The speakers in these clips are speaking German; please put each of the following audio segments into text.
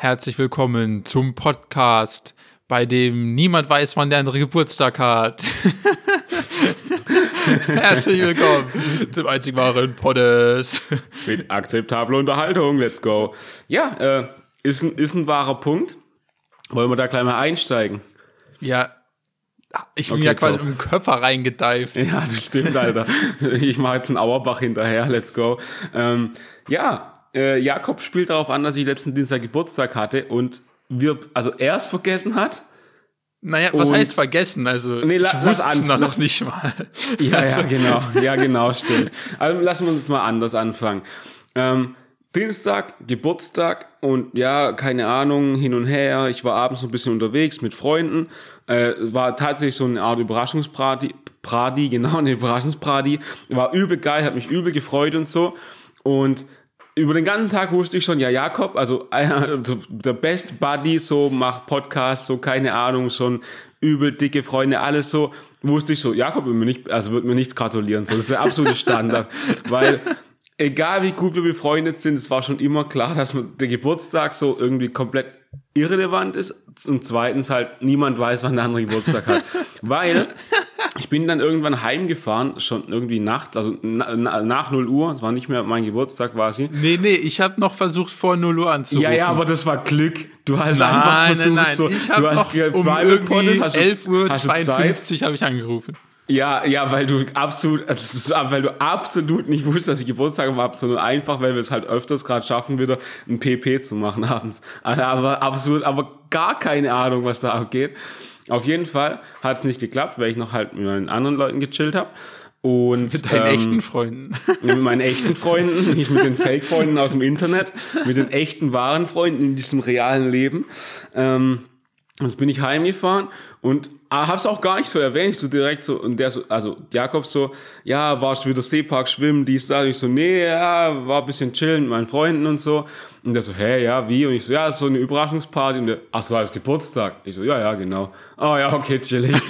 Herzlich willkommen zum Podcast, bei dem niemand weiß, wann der andere Geburtstag hat. Herzlich willkommen zum einzig wahren Poddes. Mit akzeptabler Unterhaltung, let's go. Ja, äh, ist, ein, ist ein wahrer Punkt. Wollen wir da gleich mal einsteigen? Ja, ich bin Okay, ja quasi im Körper reingedeift. Ja, das stimmt, Alter. Ich mache jetzt einen Auerbach hinterher, let's go. Ähm, ja, äh, Jakob spielt darauf an, dass ich letzten Dienstag Geburtstag hatte und wir, also er es vergessen hat. Naja, was heißt vergessen? Also, Nee, la- ich wusste es noch lass- nicht mal. Ja, ja, genau. Ja, genau, stimmt. Also lassen wir uns jetzt mal anders anfangen. Ähm, Dienstag, Geburtstag und ja, keine Ahnung, hin und her. Ich war abends so ein bisschen unterwegs mit Freunden. Äh, war tatsächlich so eine Art Überraschungsparty. Pradi, genau, eine Überraschungsparty. War übel geil, hat mich übel gefreut und so. Und über den ganzen Tag wusste ich schon, ja, Jakob, also äh, der Best Buddy, so macht Podcast, so keine Ahnung, schon übel dicke Freunde, alles so, wusste ich so, Jakob wird mir nicht, also wird mir nichts gratulieren, so, das ist der absolute Standard, weil egal wie gut wir befreundet sind, es war schon immer klar, dass man- der Geburtstag so irgendwie komplett irrelevant ist und zweitens halt niemand weiß, wann der andere Geburtstag hat, weil ich bin dann irgendwann heimgefahren, schon irgendwie nachts, also na, na, nach 0 Uhr, es war nicht mehr mein Geburtstag quasi. Nee, nee, ich habe noch versucht, vor 0 Uhr anzurufen. Ja, ja, aber das war Glück. Du hast einfach Nein, versucht, nein, nein. so, ich du hast noch um irgendwie Poddes, hast du- 11 Uhr hast du Zeit? 52 habe ich angerufen. Ja, ja, weil du absolut, also weil du absolut nicht wusstest, dass ich Geburtstag habe, sondern einfach, weil wir es halt öfters gerade schaffen, wieder ein PP zu machen abends. Also, Aber absolut, aber gar keine Ahnung, was da abgeht. Auf jeden Fall hat es nicht geklappt, weil ich noch halt mit meinen anderen Leuten gechillt habe. Und Mit deinen ähm, echten Freunden. mit meinen echten Freunden, nicht mit den Fake-Freunden aus dem Internet, mit den echten wahren Freunden in diesem realen Leben. Ähm, Jetzt bin ich heimgefahren und ah, hab's auch gar nicht so erwähnt. Ich so direkt so, und der so, also Jakob so, ja, warst du wieder Seepark schwimmen, dies, da. Und ich so, nee, ja, war ein bisschen chillen mit meinen Freunden und so. Und der so, hä, ja, wie? Und ich so, ja, so eine Überraschungsparty. Und der, ach so, ist Geburtstag. Ich so, ja, ja, genau. Oh ja, okay, chillig.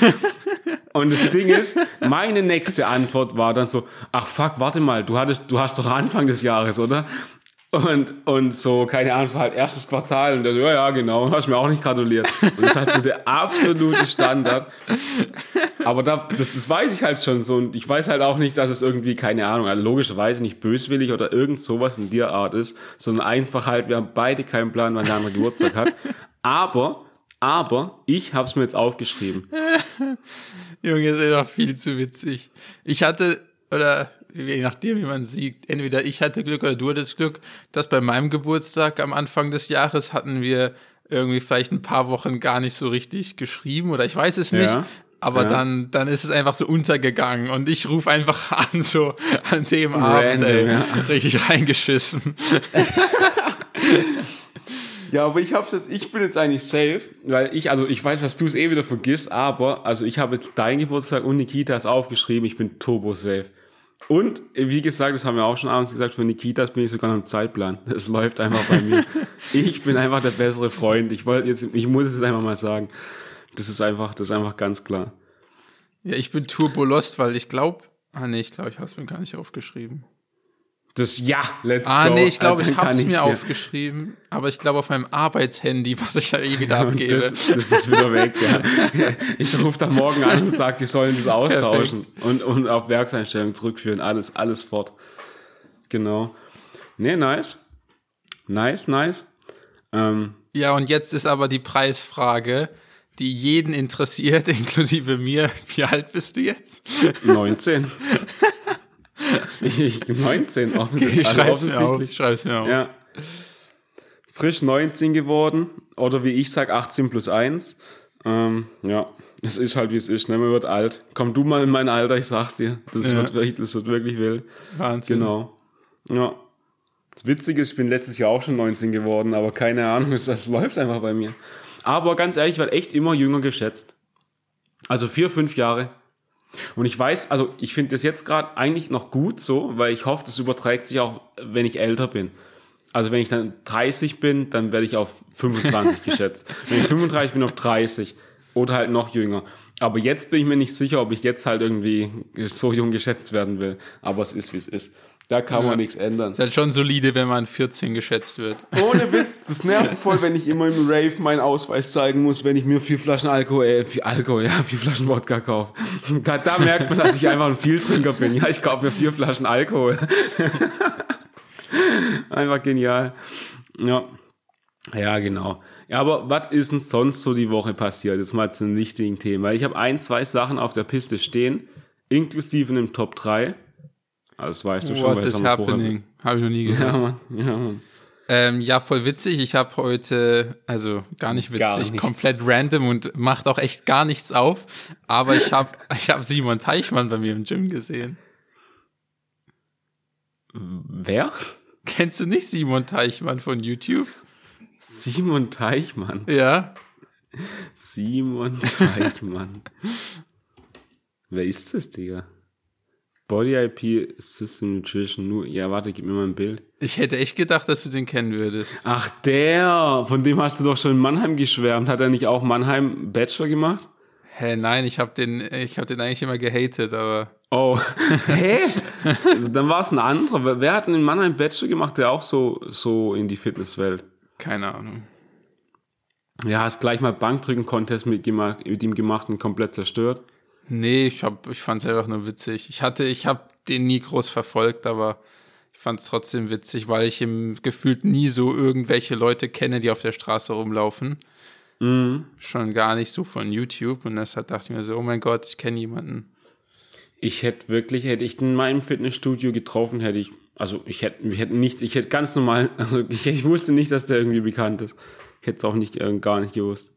Und das Ding ist, meine nächste Antwort war dann so, ach fuck, warte mal, du hattest, du hast doch Anfang des Jahres, oder? Und, und so, keine Ahnung, so halt erstes Quartal und dann, ja, ja, genau, hast mir auch nicht gratuliert. Und das ist halt so der absolute Standard. Aber da, das, das weiß ich halt schon so und ich weiß halt auch nicht, dass es irgendwie, keine Ahnung, also logischerweise nicht böswillig oder irgend sowas in der Art ist, sondern einfach halt, wir haben beide keinen Plan, wann der andere Geburtstag hat. Aber, aber, ich hab's mir jetzt aufgeschrieben. Junge, ist einfach viel zu witzig. Ich hatte, oder je nachdem, wie man sieht, entweder ich hatte Glück oder du hattest Glück, dass bei meinem Geburtstag am Anfang des Jahres hatten wir irgendwie vielleicht ein paar Wochen gar nicht so richtig geschrieben oder ich weiß es nicht. Ja, Aber ja. dann, dann ist es einfach so untergegangen und ich rufe einfach an, so an dem Abend, Random, ey, ja. richtig reingeschissen. Ja, aber ich hab's jetzt, ich bin jetzt eigentlich safe, weil ich, also ich weiß, dass du es eh wieder vergisst, aber, also ich habe jetzt deinen Geburtstag und Nikitas aufgeschrieben, ich bin turbo safe. Und, wie gesagt, das haben wir auch schon abends gesagt, für Nikitas bin ich sogar noch im Zeitplan. Es läuft einfach bei mir. Ich bin einfach der bessere Freund. Ich wollte jetzt, ich muss es jetzt einfach mal sagen. Das ist einfach, das ist einfach ganz klar. Ja, ich bin turbo lost, weil ich glaube, ah nee, ich glaube, ich habe es mir gar nicht aufgeschrieben. Das Ja, let's Ah, go. nee, ich glaube, ich habe es mir dir- aufgeschrieben, aber ich glaube auf meinem Arbeitshandy, was ich ja eh wieder abgebe. das, das ist wieder weg, ja. Ich rufe da morgen an und sage, die sollen das austauschen und, und auf Werkseinstellungen zurückführen. Alles, alles fort. Genau. Nee, nice. Nice, nice. Ähm, Ja, und jetzt ist aber die Preisfrage, die jeden interessiert, inklusive mir. Wie alt bist du jetzt? 19. ich, 19, offensichtlich. Ich Also schreib's mir auf. offensichtlich. Ich schreib's mir auf. Ja. Frisch 19 geworden. Oder wie ich sag, 18 plus 1. Ähm, ja, es ist halt wie es ist. Ne? Man wird alt. Komm du mal in mein Alter, ich sag's dir. Das, Ja. wird, wirklich, das wird wirklich wild. Wahnsinn. Genau. Ja. Das Witzige ist, ich bin letztes Jahr auch schon 19 geworden, aber keine Ahnung, es, es läuft einfach bei mir. Aber ganz ehrlich, ich werde echt immer jünger geschätzt. Also vier, fünf Jahre. Und ich weiß, also ich finde das jetzt gerade eigentlich noch gut so, weil ich hoffe, das überträgt sich auch, wenn ich älter bin. Also wenn ich dann 30 bin, dann werde ich auf 25 geschätzt. Wenn ich 35 bin, auf 30. Oder halt noch jünger. Aber jetzt bin ich mir nicht sicher, ob ich jetzt halt irgendwie so jung geschätzt werden will. Aber es ist, wie es ist. Da kann Ja. man nichts ändern. Ist halt schon solide, wenn man 14 geschätzt wird. Ohne Witz, das nervt voll, wenn ich immer im Rave meinen Ausweis zeigen muss, wenn ich mir vier Flaschen Alkohol, äh, vier Alkohol, ja, vier Flaschen Wodka kaufe. Da, da merkt man, dass ich einfach ein Vieltrinker bin. Ja, ich kaufe mir vier Flaschen Alkohol. einfach genial. Ja. Ja, genau. Ja, aber was ist denn sonst so die Woche passiert? Jetzt mal zu einem wichtigen Thema. Ich habe ein, zwei Sachen auf der Piste stehen, inklusive einem Top 3. Das weißt du schon, What weil das is haben wir vorher- happening? Habe ich noch nie gehört. Ja, Mann. Ja, Mann. Ähm, ja, voll witzig. Ich habe heute, also gar nicht witzig, Gar komplett random und macht auch echt gar nichts auf. Aber ich habe ich hab Simon Teichmann bei mir im Gym gesehen. Wer? Kennst du nicht Simon Teichmann von YouTube? Simon Teichmann. Ja. Simon Teichmann. Wer ist das, Digga? Body IP System Nutrition. Nur, ja, warte, gib mir mal ein Bild. Ich hätte echt gedacht, dass du den kennen würdest. Ach, der! Von dem hast du doch schon in Mannheim geschwärmt. Hat er nicht auch Mannheim Bachelor gemacht? Hä, nein, ich habe den, ich habe den eigentlich immer gehatet, aber Oh. Hä? Dann war es ein anderer. Wer- hat denn in Mannheim Bachelor gemacht, der auch so, so in die Fitnesswelt? keine Ahnung. Ja, hast gleich mal Bankdrücken-Contest mit, mit ihm gemacht und komplett zerstört. Nee, ich hab, ich fand's einfach nur witzig. Ich hatte, ich habe den nie groß verfolgt, aber ich fand's trotzdem witzig, weil ich im gefühlt nie so irgendwelche Leute kenne, die auf der Straße rumlaufen. Schon gar nicht so von YouTube. Und deshalb dachte ich mir so, oh mein Gott, ich kenne jemanden. Ich hätte wirklich, hätte ich in meinem Fitnessstudio getroffen, hätte ich, also ich hätte, ich hätte nichts, ich hätte ganz normal, also ich, ich wusste nicht, dass der irgendwie bekannt ist. Hätte es auch nicht, äh, gar nicht gewusst.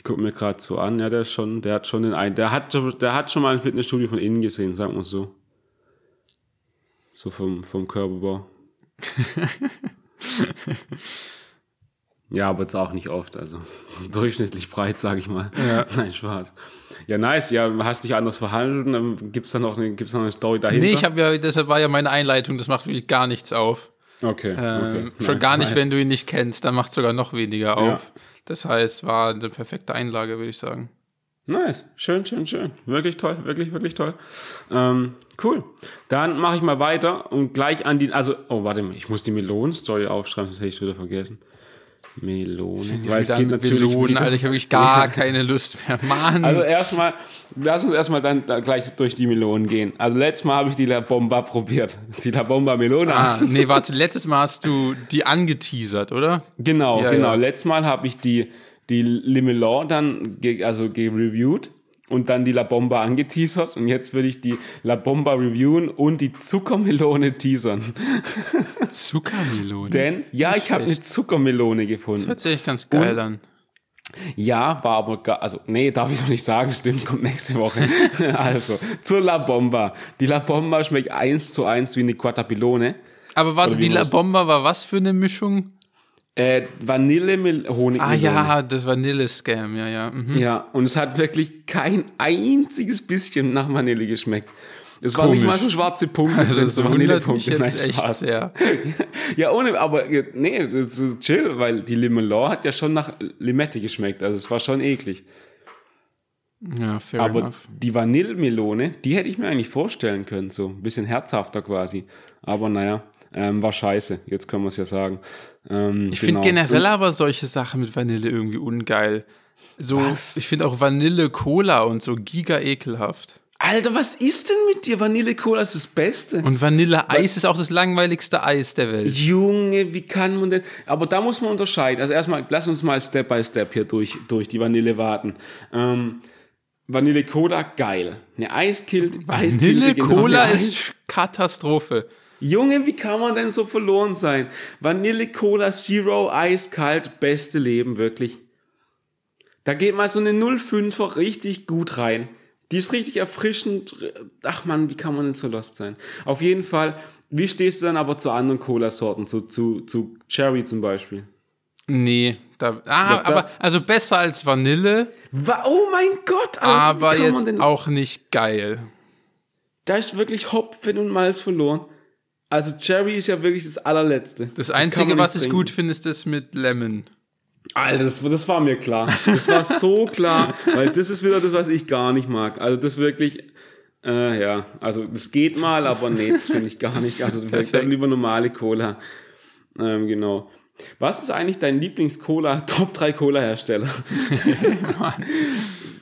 Ich gucke mir gerade so an, ja, der ist schon, der hat schon den ein, der hat, der hat schon mal ein Fitnessstudio von innen gesehen, sagen wir so. So vom, vom Körperbau. ja, aber jetzt auch nicht oft, also durchschnittlich breit, sage ich mal. Ja. Nein, Spaß. Ja, nice, ja, hast dich anders verhandelt und dann gibt's dann noch eine, gibt's noch eine Story dahinter? Nee, ich habe ja, deshalb war ja meine Einleitung, das macht wirklich gar nichts auf. Okay, Ähm, okay. schon Nein, gar nicht, nice. wenn du ihn nicht kennst, dann macht sogar noch weniger auf. Das heißt, war eine perfekte Einlage, würde ich sagen. Nice, schön, schön, schön. Wirklich toll, wirklich, wirklich toll. Ähm, cool. Dann mache ich mal weiter und gleich an die, also, oh, warte mal, ich muss die Melonen-Story aufschreiben, sonst hätte ich es wieder vergessen. Melone. Wieder geht mit natürlich Melonen. Alter, ich habe wirklich gar keine Lust mehr. Mann. Also erstmal, lass uns erstmal dann da gleich durch die Melonen gehen. Also letztes Mal habe ich die La Bomba probiert. Die La Bomba Melone. ah, nee, warte, letztes Mal hast du die angeteasert, oder? Genau, Ja, genau. ja. Letztes Mal habe ich die, die Limelon dann ge also gereviewt und dann die La Bomba angeteasert und jetzt würde ich die La Bomba reviewen und die Zuckermelone teasern. Zuckermelone. Denn, ja, ich habe eine. Zuckermelone gefunden. Hört sich echt ganz geil an. Ja, war aber gar, also, nee, darf ich noch nicht sagen, stimmt, kommt nächste Woche. also, zur La Bomba. Die La Bomba schmeckt eins zu eins wie eine Quatapilone. Aber warte, die La Bomba war was für eine Mischung? Äh, Vanille mit Honig. Ah ja, das Vanille-Scam, ja, ja. Mhm. Ja, und es hat wirklich kein einziges bisschen nach Vanille geschmeckt. Es war Komisch. nicht mal so schwarze Punkte, Also so Vanillepunkte. jetzt Nein, echt sehr. Ja, ohne, aber äh, nee, das ist chill, weil die Limelon hat ja schon nach Limette geschmeckt, also es war schon eklig. Ja, fair Aber enough. die Vanillemelone, die hätte ich mir eigentlich vorstellen können, so ein bisschen herzhafter quasi. Aber naja, ähm, war scheiße, jetzt können wir es ja sagen. Ähm, Ich finde generell aber solche Sachen mit Vanille irgendwie ungeil. So, Was? ich finde auch Vanille-Cola und so giga ekelhaft. Alter, was ist denn mit dir? Vanille-Cola ist das Beste. Und Vanille-Eis ist auch das langweiligste Eis der Welt. Junge, wie kann man denn? Aber da muss man unterscheiden. Also erstmal, lass uns mal Step by Step hier durch, durch die Vanille warten. Ähm, Vanille Cola, geil. Eine Eiskilt, Vanille-Cola ist Katastrophe. Junge, wie kann man denn so verloren sein? Vanille Cola Zero, eiskalt, beste Leben, wirklich. Da geht mal so eine 05er richtig gut rein. Die ist richtig erfrischend. Ach man, wie kann man denn so lost sein? Auf jeden Fall, wie stehst du dann aber zu anderen Cola-Sorten, zu, zu, zu Cherry zum Beispiel? Nee, da, ah, Ja, da- aber also besser als Vanille, Wa- Oh mein Gott, Alter, aber jetzt auch nicht geil. Da ist wirklich Hopfen und Malz verloren. Also Cherry ist ja wirklich das allerletzte. Das kann Einzige, was ich trinken. gut finde, ist das mit Lemon. Alter, das, das war mir klar. Das war so klar, weil das ist wieder das, was ich gar nicht mag. Also das wirklich, Äh, ja, also das geht mal, aber nee, das finde ich gar nicht. Also dann lieber normale Cola. Ähm, genau. Was ist eigentlich dein Lieblings-Cola, Top 3 Cola-Hersteller?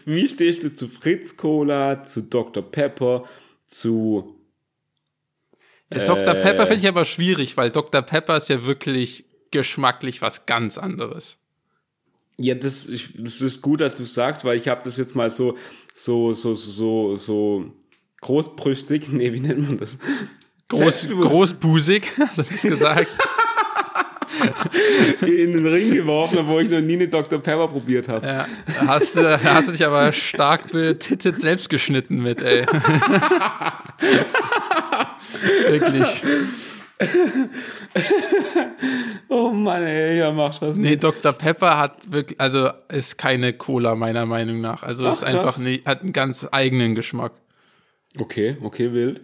Wie stehst du zu Fritz Cola, zu Dr. Pepper, zu. Ja, Dr. Pepper finde ich aber schwierig, weil Dr. Pepper ist ja wirklich geschmacklich was ganz anderes. Ja, das, ich, das ist gut, dass du sagst, weil ich habe das jetzt mal so, so, so, so, so großbrüstig, nee, wie nennt man das? Groß, großbusig, das ist gesagt. in den Ring geworfen, wo ich noch nie eine Dr. Pepper probiert habe. Ja, hast du, hast du dich aber stark betittet selbst geschnitten mit, ey. Wirklich. oh Mann, ey, ja, machst was. Nee, Dr. Pepper hat wirklich, also ist keine Cola meiner Meinung nach. Also Ach, ist einfach nicht, hat einen ganz eigenen Geschmack. Okay, okay, wild.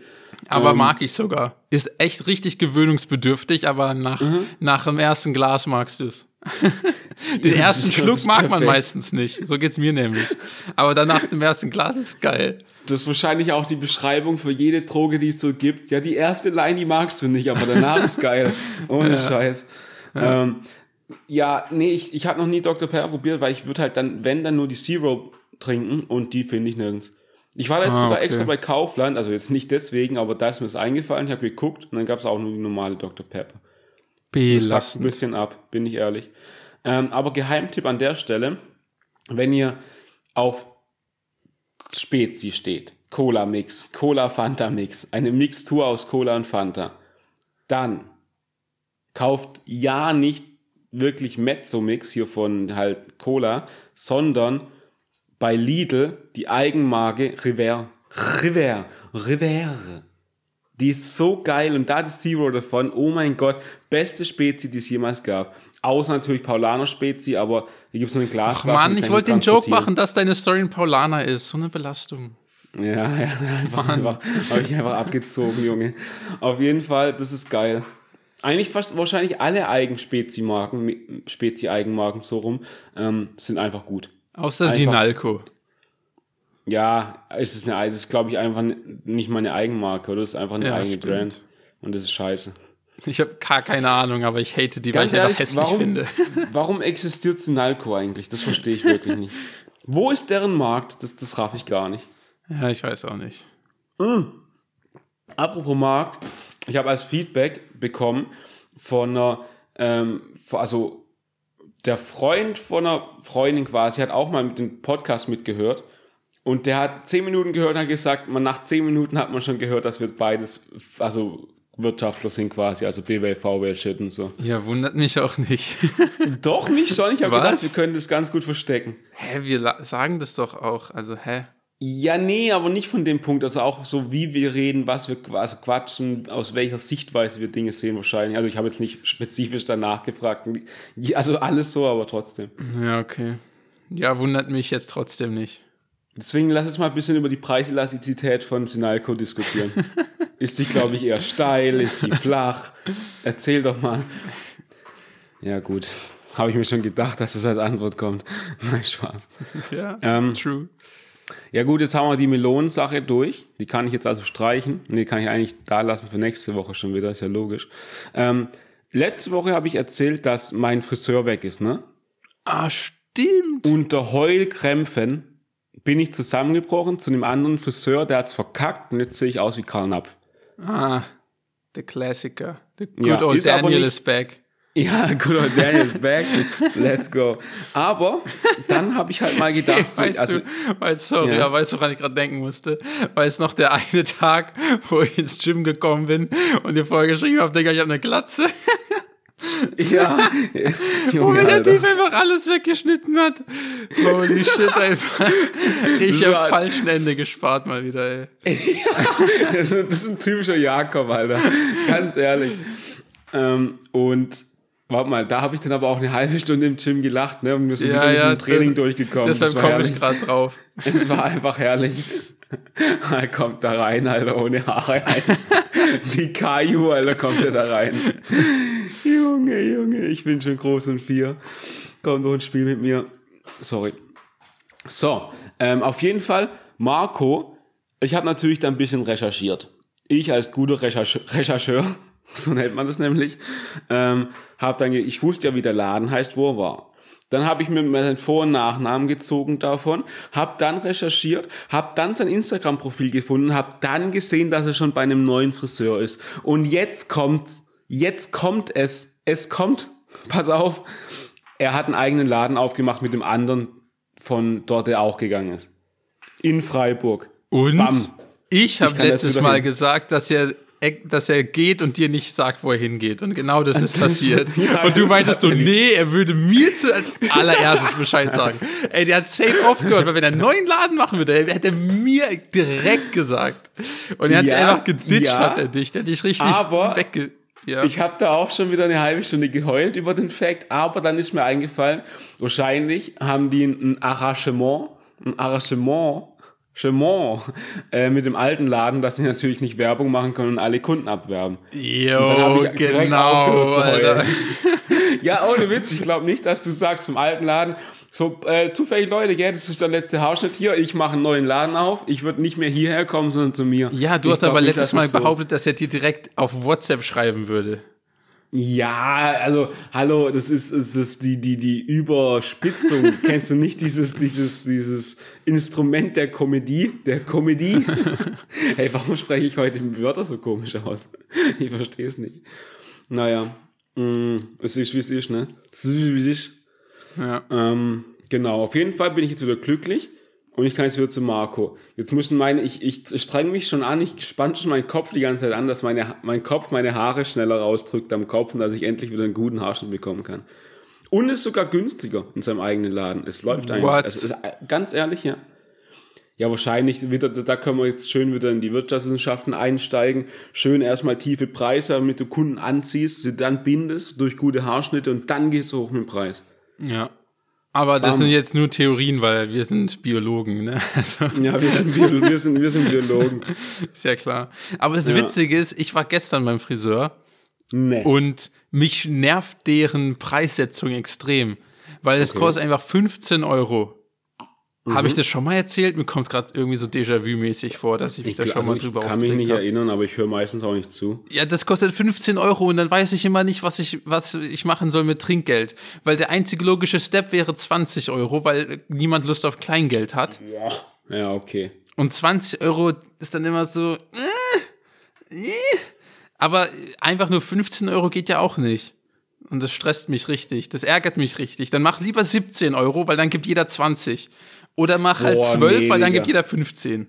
Aber ähm, mag ich sogar. Ist echt richtig gewöhnungsbedürftig, aber nach, mhm. nach dem ersten Glas magst du es. Den ja, ersten Schluck mag perfekt. man meistens nicht. So geht's mir nämlich. Aber dann nach dem ersten Glas ist geil. Das ist wahrscheinlich auch die Beschreibung für jede Droge, die es so gibt. Ja, die erste Line, die magst du nicht, aber danach ist geil. Ohne ja. Scheiß. Ja. Ähm, ja, nee, ich, ich habe noch nie Dr. Pepper probiert, weil ich würde halt dann, wenn, dann nur die Zero trinken und die finde ich nirgends. Ich war jetzt ah, sogar okay. extra bei Kaufland, also jetzt nicht deswegen, aber da ist mir das eingefallen, ich habe geguckt und dann gab es auch nur die normale Dr. Pepper. Belastend. Das fuckt ein bisschen ab, bin ich ehrlich. Ähm, aber Geheimtipp an der Stelle, wenn ihr auf Spezi steht, Cola Mix, Cola Fanta Mix, eine Mixtur aus Cola und Fanta, dann kauft ja nicht wirklich Mezzo Mix hier von halt Cola, sondern bei Lidl die Eigenmarke River. River. River. Die ist so geil und da das Zero davon, oh mein Gott, beste Spezi, die es jemals gab. Außer natürlich Paulaner Spezi, aber hier gibt es nur ein Glas. Ach Mann, ich wollte den Joke machen, dass deine Story ein Paulaner ist. So eine Belastung. Ja, ja, einfach, einfach habe ich einfach abgezogen, Junge. Auf jeden Fall, das ist geil. Eigentlich fast wahrscheinlich alle Eigenspezi-Marken, Spezi-Eigenmarken so rum, ähm, sind einfach gut. Außer einfach, Sinalco. Ja, es ist eine, das ist glaube ich einfach nicht mal eine Eigenmarke, oder? Das ist einfach eine ja, eigene stimmt. Brand. Und das ist scheiße. Ich habe gar keine Ahnung, aber ich hate die, Ganz weil ich ehrlich, hässlich warum, finde. Warum existiert Sinalco eigentlich? Das verstehe ich wirklich nicht. Wo ist deren Markt? Das, das raff ich gar nicht. Ja, ich weiß auch nicht. Mhm. Apropos Markt, ich habe als Feedback bekommen von einer, ähm, also der Freund von einer Freundin quasi hat auch mal mit dem Podcast mitgehört. Und der hat zehn Minuten gehört und hat gesagt, man, nach zehn Minuten hat man schon gehört, dass wir beides, also Wirtschaftler sind quasi, also BWL, VWL, Shit und so. Ja, wundert mich auch nicht. doch nicht schon, ich habe gedacht, wir können das ganz gut verstecken. Hä, wir sagen das doch auch, also hä? Ja, nee, aber nicht von dem Punkt. Also auch so, wie wir reden, was wir also quatschen, aus welcher Sichtweise wir Dinge sehen wahrscheinlich. Also ich habe jetzt nicht spezifisch danach gefragt. Also alles so, aber trotzdem. Ja, okay. Ja, wundert mich jetzt trotzdem nicht. Deswegen lass uns mal ein bisschen über die Preiselastizität von Sinalco diskutieren. ist die, glaube ich, eher steil? Ist die flach? Erzähl doch mal. Ja, gut. Habe ich mir schon gedacht, dass das als Antwort kommt. Nein, Spaß. Ja, ähm, true. Ja gut, jetzt haben wir die Melonensache durch. Die kann ich jetzt also streichen. Nee, kann ich eigentlich da lassen für nächste Woche schon wieder, ist ja logisch. Ähm, letzte Woche habe ich erzählt, dass mein Friseur weg ist, ne? Ah, stimmt. Unter Heulkrämpfen bin ich zusammengebrochen zu einem anderen Friseur, der hat's verkackt und jetzt sehe ich aus wie Karl Napf. Ah, der Klassiker. The good ja, old Daniel is back. Ja, good old Daniel's back. Let's go. Aber dann habe ich halt mal gedacht, hey, weißt also, du, weißt, sorry, ja. weißt du, woran ich gerade denken musste? Weil es noch der eine Tag, wo ich ins Gym gekommen bin und dir vorher geschrieben habe, Digga, ich habe eine Glatze. Ja. Junge, Wo mir der Typ einfach alles weggeschnitten hat. Holy shit, einfach. Ich habe falschen Ende gespart mal wieder, ey. ja, das ist ein typischer Jakob, Alter. Ganz ehrlich. Ähm, und Warte mal, da habe ich dann aber auch eine halbe Stunde im Gym gelacht, ne? Und wir sind ja, ja, Training das, durchgekommen. Deshalb komme ich gerade drauf. Es war einfach herrlich. er kommt da rein, Alter, ohne Haare. Wie Caillou, Alter, kommt er da rein. Junge, Junge, ich bin schon groß und vier. Komm doch ein Spiel mit mir. Sorry. So, ähm, auf jeden Fall, Marco ich habe natürlich da ein bisschen recherchiert. Ich als guter Recherche Rechercheur, so nennt man das nämlich, ähm, habe dann, ich wusste ja, wie der Laden heißt, wo er war. Dann habe ich mir meinen Vor- und Nachnamen gezogen davon, habe dann recherchiert, habe dann sein Instagram-Profil gefunden, habe dann gesehen, dass er schon bei einem neuen Friseur ist. Und jetzt kommt, jetzt kommt es, es kommt, pass auf, er hat einen eigenen Laden aufgemacht mit dem anderen von dort, der auch gegangen ist. In Freiburg. Und Bam. ich habe letztes Mal gesagt, dass er dass er geht und dir nicht sagt, wo er hingeht. Und genau das ist passiert. Ja, und du meintest so, nee, er würde mir zu als allererstes Bescheid sagen. Ey, der hat safe aufgehört, weil wenn er einen neuen Laden machen würde, hätte er mir direkt gesagt. Und er hat Ja, einfach geditcht, ja. hat er dich. Der hat dich richtig Aber wegge... Ja. Ich habe da auch schon wieder eine halbe Stunde geheult über den Fact, aber dann ist mir eingefallen, wahrscheinlich haben die ein Arrangement, ein Arrangement, Arrangement, äh, mit dem alten Laden, dass sie natürlich nicht Werbung machen können und alle Kunden abwerben. Jo, genau. Alter. Ja, ohne Witz, ich glaube nicht, dass du sagst zum alten Laden, so äh, zufällig Leute, gell, das ist der letzte Hausschnitt hier, ich mache einen neuen Laden auf, ich würde nicht mehr hierher kommen, sondern zu mir. Ja, du Ich hast aber letztes Mal es so- behauptet, dass er dir direkt auf WhatsApp schreiben würde. Ja, also hallo, das ist, das ist die die die Überspitzung. Kennst du nicht dieses dieses dieses Instrument der Komödie, der Komödie? hey, warum spreche ich heute mit Wörter so komisch aus? Ich verstehe es nicht. Naja, mh, es ist wie es ist, ne? Es ist wie es ist. Ja. Ähm, genau, auf jeden Fall bin ich jetzt wieder glücklich und ich kann jetzt wieder zu Marco. Jetzt müssen meine, ich, ich streng mich schon an, ich spann schon meinen Kopf die ganze Zeit an, dass meine, mein Kopf meine Haare schneller rausdrückt am Kopf und dass ich endlich wieder einen guten Haarschnitt bekommen kann. Und ist sogar günstiger in seinem eigenen Laden. Es läuft eigentlich. What? Es ist äh, ganz ehrlich, ja. Ja, wahrscheinlich wieder, da können wir jetzt schön wieder in die Wirtschaftswissenschaften einsteigen. Schön erstmal tiefe Preise, damit du Kunden anziehst, sie dann bindest durch gute Haarschnitte und dann gehst du hoch mit dem Preis. Ja. Aber das Bam. sind jetzt nur Theorien, weil wir sind Biologen, ne? Also, Ja, wir sind, Biolo wir sind, wir sind Biologen. ist ja klar. Aber das Ja. Witzige ist, ich war gestern beim Friseur Nee. und mich nervt deren Preissetzung extrem. Weil es Okay. kostet einfach 15 Euro. Habe Mhm. ich das schon mal erzählt? Mir kommt es gerade irgendwie so Déjà-vu-mäßig vor, dass ich mich ich, da schon also mal ich drüber kann mich aufgeregt nicht hab. erinnern, aber ich höre meistens auch nicht zu. Ja, das kostet 15 Euro und dann weiß ich immer nicht, was ich, was ich machen soll mit Trinkgeld. Weil der einzige logische Step wäre 20 Euro, weil niemand Lust auf Kleingeld hat. Ja, okay. Und 20 Euro ist dann immer so. Äh, äh. Aber einfach nur 15 Euro geht ja auch nicht. Und das stresst mich richtig. Das ärgert mich richtig. Dann mach lieber 17 Euro, weil dann gibt jeder 20. Oder mach halt Boah, 12, nee, weil dann gibt jeder 15.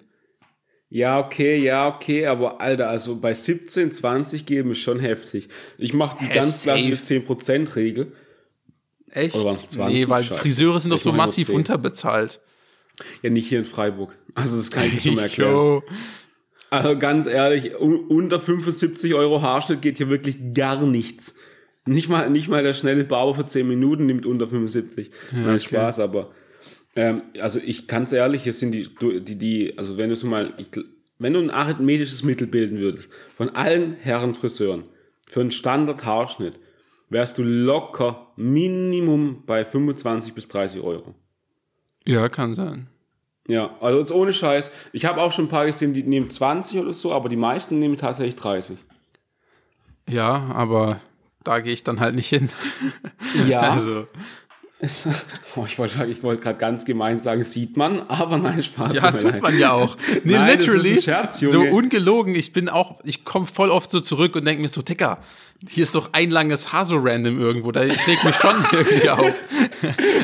Ja, okay, ja, okay, aber Alter, also bei 17, 20 geben ist schon heftig. Ich mache die Hä, ganz klassische 10%-Regel. Echt? Oder waren's 20? nee, weil Scheiße. Friseure sind doch so massiv 10. unterbezahlt. Ja, nicht hier in Freiburg. Also das kann ich schon mal erklären. Also ganz ehrlich, un unter 75 Euro Haarschnitt geht hier wirklich gar nichts. Nicht mal, nicht mal der schnelle Barber für 10 Minuten nimmt unter 75. Nein, okay. Spaß, aber ähm, also ich ganz ehrlich, hier sind die, die, die also wenn du so mal, ich, wenn du ein arithmetisches Mittel bilden würdest, von allen Herren Friseuren, für einen Standard Haarschnitt, wärst du locker Minimum bei 25 bis 30 Euro. Ja, kann sein. Ja, also jetzt ohne Scheiß. Ich habe auch schon ein paar gesehen, die nehmen 20 oder so, aber die meisten nehmen tatsächlich 30. Ja, aber da gehe ich dann halt nicht hin. Ja. Also, Es, oh, ich wollte ich wollte gerade ganz gemein sagen, sieht man, aber nein, Spaß. ja, tut leid. man ja auch. Nee, Nein, das ist literally. ein Scherz, so ungelogen. Ich bin auch, ich komme voll oft so zurück und denke mir so, Dicker, hier ist doch ein langes Haar so random irgendwo. Da ich reg mich schon irgendwie auf.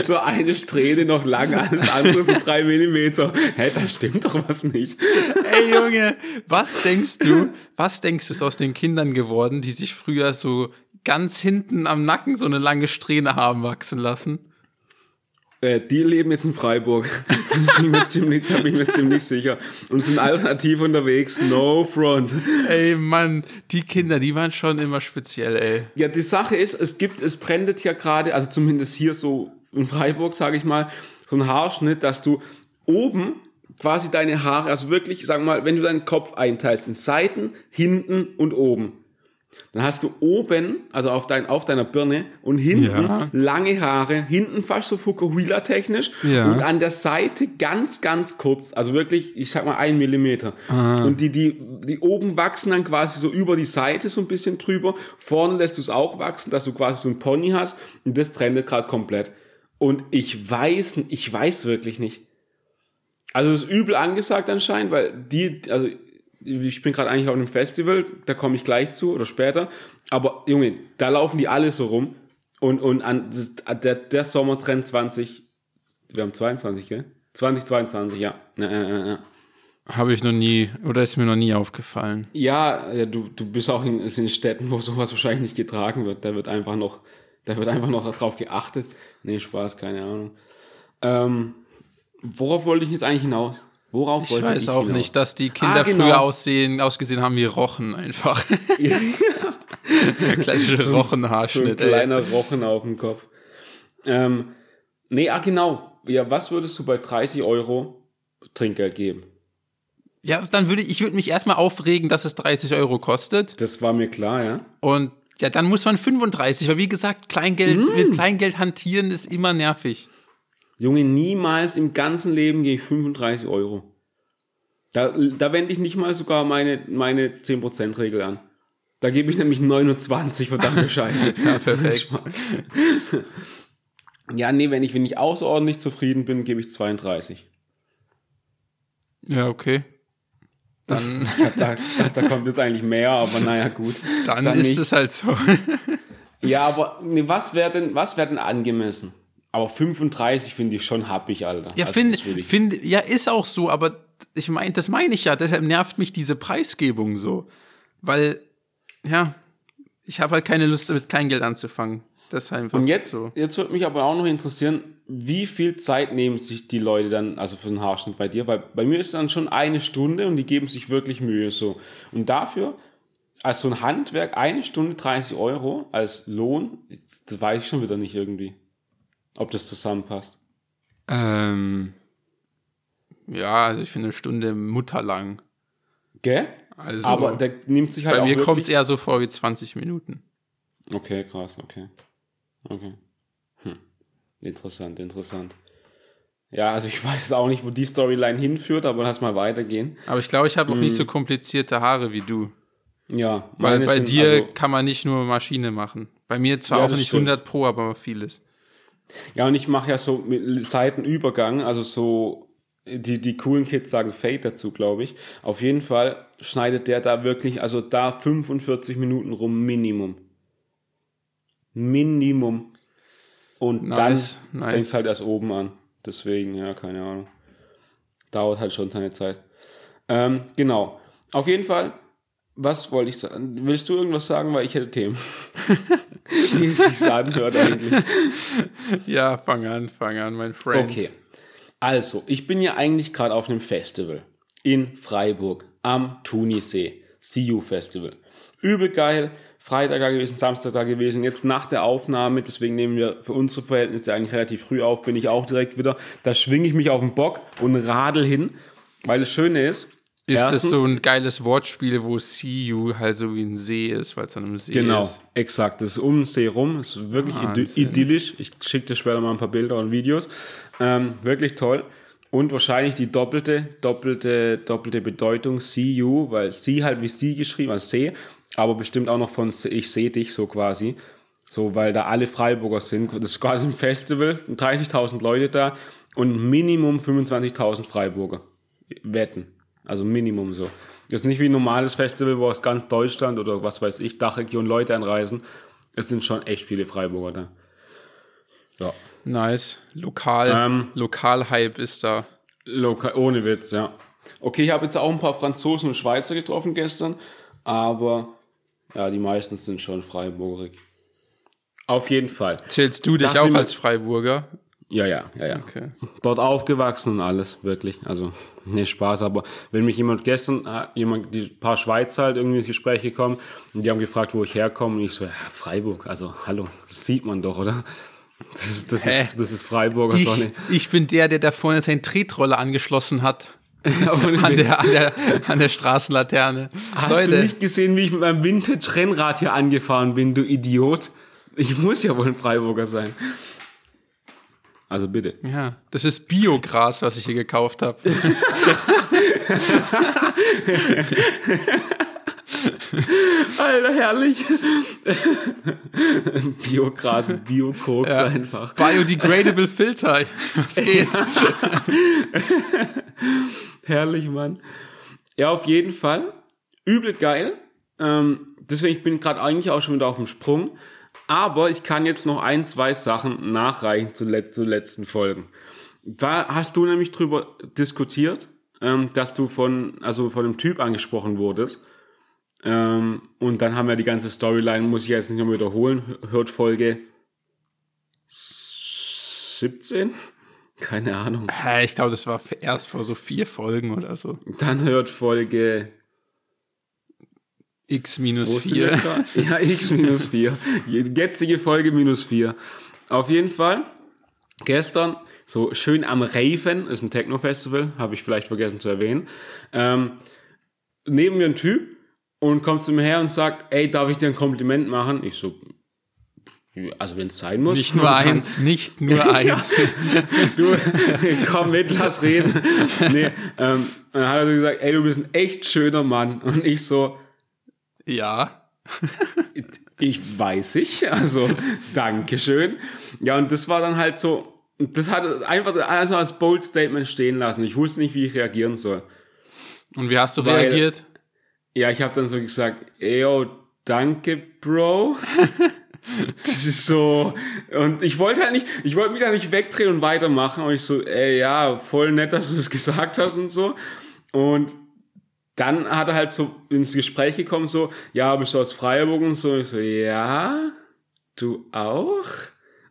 So eine Strähne noch lang, alles andere so drei Millimeter. Hä, da stimmt doch was nicht. Ey Junge, was denkst du, was denkst du ist aus den Kindern geworden, die sich früher so ganz hinten am Nacken so eine lange Strähne haben wachsen lassen? Äh, die leben jetzt in Freiburg. Das bin ich mir ziemlich, da bin ich mir ziemlich sicher. Und sind alternativ unterwegs. No front. Ey Mann, die Kinder, die waren schon immer speziell, ey. Ja, die Sache ist, es gibt, es trendet ja gerade, also zumindest hier so in Freiburg, sage ich mal, so ein Haarschnitt, dass du oben quasi deine Haare, also wirklich, wir mal, wenn du deinen Kopf einteilst in Seiten, hinten und oben, Dann hast du oben, also auf, dein, auf deiner Birne und hinten Ja. lange Haare, hinten fast so Fukuhila-technisch Ja. und an der Seite ganz, ganz kurz, also wirklich, ich sag mal ein Millimeter. Und die, die, die oben wachsen dann quasi so über die Seite so ein bisschen drüber, vorne lässt du es auch wachsen, dass du quasi so ein Pony hast und das trendet gerade komplett. Und ich weiß, ich weiß wirklich nicht. Also es ist übel angesagt anscheinend, weil die, also ich bin gerade eigentlich auf einem Festival, da komme ich gleich zu oder später. Aber Junge, da laufen die alle so rum. Und, und an das, der, der Sommertrend 20, wir haben 22, gell? 2022, ja. Ja, ja, ja. Habe ich noch nie, oder ist mir noch nie aufgefallen. Ja, ja du, du bist auch in, in Städten, wo sowas wahrscheinlich nicht getragen wird. Da wird einfach noch, da wird einfach noch drauf geachtet. Nee, Spaß, keine Ahnung. Ähm, worauf wollte ich jetzt eigentlich hinaus? Worauf Ich wollte weiß auch hinaus? nicht, dass die Kinder Ah, genau. früher aussehen, ausgesehen haben wie Rochen einfach. Klassische So ein Rochenhaarschnitt. ey. kleiner Rochen auf dem Kopf. Ähm, nee, ah genau. Ja, was würdest du bei 30 Euro Trinkgeld geben? Ja, dann würde ich, ich würde mich erstmal aufregen, dass es 30 Euro kostet. Das war mir klar, ja. Und ja, dann muss man 35, weil wie gesagt, Kleingeld, Mm. mit Kleingeld hantieren ist immer nervig. Junge, niemals im ganzen Leben gehe ich 35 Euro. Da, da wende ich nicht mal sogar meine, meine 10%-Regel an. Da gebe ich nämlich 29, verdammte Scheiße. Ja, perfekt. ja, nee, wenn ich, wenn ich außerordentlich zufrieden bin, gebe ich 32. Ja, okay. Dann, Da, da kommt jetzt eigentlich mehr, aber naja, gut. dann, Dann ist nicht. es halt so. Ja, aber nee, was wäre denn, was wäre denn angemessen? Aber 35 finde ich schon happig, Alter. Ja, Also, finde, finde, ja, ist auch so, aber ich meine, das meine ich ja, deshalb nervt mich diese Preisgebung so. Weil, ja, ich habe halt keine Lust, mit Kleingeld anzufangen. Das ist einfach Und jetzt, so. jetzt würde mich aber auch noch interessieren, wie viel Zeit nehmen sich die Leute dann, also für den Haarschnitt bei dir? Weil bei mir ist dann schon eine Stunde und die geben sich wirklich Mühe so. Und dafür, als so ein Handwerk, eine Stunde 30 Euro als Lohn, das weiß ich schon wieder nicht irgendwie, ob das zusammenpasst. Ähm, ja, also ich finde eine Stunde mutterlang. Gell? Also, aber der nimmt sich halt bei auch mir kommt es eher so vor wie 20 Minuten. Okay, krass, okay. Okay. Hm. Interessant, interessant. Ja, also ich weiß auch nicht, wo die Storyline hinführt, aber lass mal weitergehen. Aber ich glaube, ich habe auch Mhm. nicht so komplizierte Haare wie du. Ja, Weil bei sind dir also- kann man nicht nur Maschine machen. Bei mir zwar Ja, auch nicht stimmt. 100 pro, aber vieles. Ja, und ich mache ja so mit Seitenübergang, also so, die, die coolen Kids sagen Fade dazu, glaube ich. Auf jeden Fall schneidet der da wirklich, also da 45 Minuten rum Minimum. Minimum. Und Nice, dann nice. fängt es halt erst oben an. Deswegen, ja, keine Ahnung. Dauert halt schon seine Zeit. Ähm, genau. Auf jeden Fall, was wollte ich sagen? Willst du irgendwas sagen, weil ich hätte Themen? Wie es sich anhört eigentlich. Ja, fang an, fang an, mein Friend. Okay. Also, ich bin ja eigentlich gerade auf einem Festival in Freiburg am Tunisee. CU Festival. Übel geil. Freitag da gewesen, Samstag da gewesen. Jetzt nach der Aufnahme, deswegen nehmen wir für unsere Verhältnisse eigentlich relativ früh auf, bin ich auch direkt wieder. Da schwinge ich mich auf den Bock und radel hin. Weil das Schöne ist, Ist das erstens- so ein geiles Wortspiel, wo See You halt so wie ein See ist, weil es an einem See Genau, ist? exakt. Das ist um den See rum. Das ist wirklich idy Wahnsinn. idyllisch. Ich schicke dir später mal ein paar Bilder und Videos. Ähm, wirklich toll. Und wahrscheinlich die doppelte, doppelte, doppelte Bedeutung See You, weil See halt wie Sie geschrieben, als See, aber bestimmt auch noch von Ich sehe dich so quasi. So, weil da alle Freiburger sind. Das ist quasi ein Festival, 30.000 Leute da und Minimum 25.000 Freiburger. Wetten. Also Minimum so. Das ist nicht wie ein normales Festival, wo aus ganz Deutschland oder was weiß ich, Dachregion Leute anreisen. Es sind schon echt viele Freiburger da. Ja. Nice. Lokal, Ähm. Lokal-Hype ist da. Loka ohne Witz, ja. Okay, ich habe jetzt auch ein paar Franzosen und Schweizer getroffen gestern, aber ja, die meisten sind schon Freiburgerig. Auf jeden Fall. Zählst du dich Das auch als Freiburger? Ja, ja, ja, ja. Okay. Dort aufgewachsen und alles, wirklich. Also, nee, Spaß, aber wenn mich jemand gestern, äh, jemand, die paar Schweizer halt irgendwie ins Gespräch gekommen und die haben gefragt, wo ich herkomme und ich so, ja, Freiburg, also, hallo, das sieht man doch, oder? Das ist, das Hä? ist, das ist Freiburger Ich, Sonne. ich bin der, der da vorne seinen Tretroller angeschlossen hat. an, der, an, der, an der Straßenlaterne. Hast Leute. du nicht gesehen, wie ich mit meinem Vintage-Rennrad hier angefahren bin, du Idiot? Ich muss ja wohl ein Freiburger sein. Also bitte. Ja, das ist Biogras, was ich hier gekauft habe. Alter, herrlich. Biogras, Biokoks ja. einfach. Biodegradable Filter. Was geht? herrlich, Mann. Ja, auf jeden Fall. Übel geil. Ähm, deswegen ich bin ich gerade eigentlich auch schon wieder auf dem Sprung. Aber ich kann jetzt noch ein, zwei Sachen nachreichen zu, let zu letzten Folgen. Da hast du nämlich drüber diskutiert, ähm, dass du von, also von einem Typ angesprochen wurdest. Ähm, und dann haben wir die ganze Storyline, muss ich jetzt nicht mehr wiederholen, hört Folge 17? Keine Ahnung. Ich glaube, das war erst vor so vier Folgen oder so. Dann hört Folge X minus 4. Ja, X minus 4. Jetzige Folge minus 4. Auf jeden Fall, gestern, so schön am Raven, ist ein Techno-Festival, habe ich vielleicht vergessen zu erwähnen, ähm, neben mir ein Typ und kommt zu mir her und sagt, ey, darf ich dir ein Kompliment machen? Ich so, also wenn es sein muss. Nicht nur dann, eins, nicht nur eins. du, komm mit, lass reden. Nee, ähm, dann hat er so gesagt, ey, du bist ein echt schöner Mann. Und ich so, ja. ich weiß ich, also Dankeschön. Ja, und das war dann halt so, das hat einfach also als Bold Statement stehen lassen. Ich wusste nicht, wie ich reagieren soll. Und wie hast du Weil, reagiert? Ja, ich habe dann so gesagt, ey, yo, danke, Bro. das ist so und ich wollte halt nicht, ich wollte mich da nicht wegdrehen und weitermachen und ich so, ey, ja, voll nett, dass du das gesagt hast und so. Und dann hat er halt so ins Gespräch gekommen, so, ja, bist du aus Freiburg und so. Ich so, ja, du auch?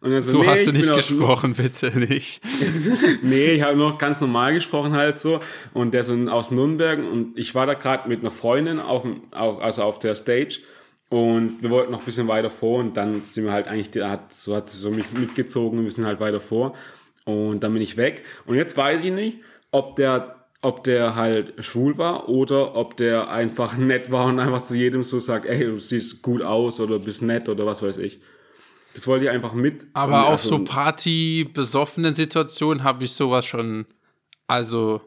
Und dann so, so nee, hast du nicht gesprochen, bitte nicht. nee, ich habe noch ganz normal gesprochen halt so. Und der so aus Nürnberg und ich war da gerade mit einer Freundin auf dem, also auf der Stage. Und wir wollten noch ein bisschen weiter vor und dann sind wir halt eigentlich, der hat, so hat sie so mich mitgezogen und wir sind halt weiter vor. Und dann bin ich weg. Und jetzt weiß ich nicht, ob der ob der halt schwul war oder ob der einfach nett war und einfach zu jedem so sagt, ey, du siehst gut aus oder bist nett oder was weiß ich. Das wollte ich einfach mit. Aber auf so Party-besoffenen Situationen habe ich sowas schon, also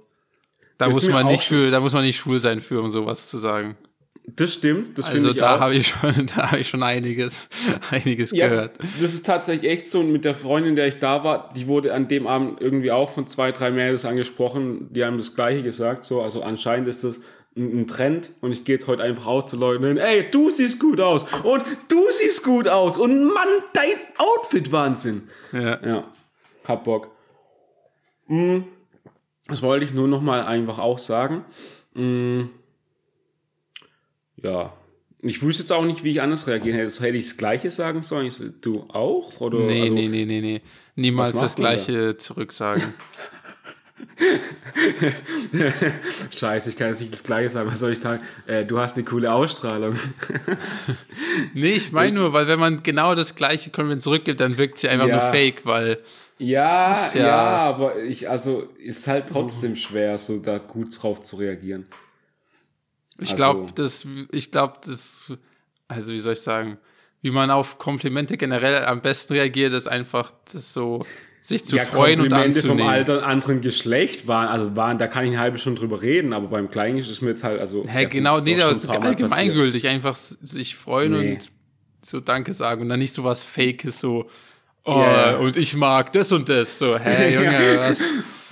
da muss man nicht für, da muss man nicht schwul sein für, um sowas zu sagen. Das stimmt, das also finde ich da habe ich schon, da habe ich schon einiges, einiges ja, gehört. Das ist tatsächlich echt so. Und mit der Freundin, der ich da war, die wurde an dem Abend irgendwie auch von zwei, drei Mädels angesprochen. Die haben das Gleiche gesagt. So, also anscheinend ist das ein, ein Trend. Und ich gehe jetzt heute einfach aus zu Leuten. Ey, du siehst gut aus und du siehst gut aus und Mann, dein Outfit Wahnsinn. Ja, ja, hab Bock. Hm, das wollte ich nur noch mal einfach auch sagen. Hm, ja, ich wüsste jetzt auch nicht, wie ich anders reagieren hätte. Hätte ich das Gleiche sagen sollen? So, du auch? Oder, nee, also, nee, nee, nee, nee. Niemals das Gleiche zurücksagen. Scheiße, ich kann jetzt nicht das Gleiche sagen. Was soll ich sagen? Äh, du hast eine coole Ausstrahlung. nee, ich meine nur, weil wenn man genau das Gleiche Kompliment zurückgibt, dann wirkt sie einfach ja. nur fake, weil. Ja, ja, ja, aber ich, also, ist halt trotzdem schwer, so da gut drauf zu reagieren. Ich also, glaube, das, ich glaube, das, also wie soll ich sagen, wie man auf Komplimente generell am besten reagiert, ist einfach das so, sich zu ja, freuen und anzunehmen. vom Alter, anderen Geschlecht waren, also waren, da kann ich eine halbe Stunde drüber reden, aber beim Kleinen ist mir jetzt halt, also. Hä, genau, nee, das ist allgemeingültig, einfach sich freuen nee. und so Danke sagen und dann nicht so was Fakes, so, oh, yeah. und ich mag das und das, so, hä, Junge, was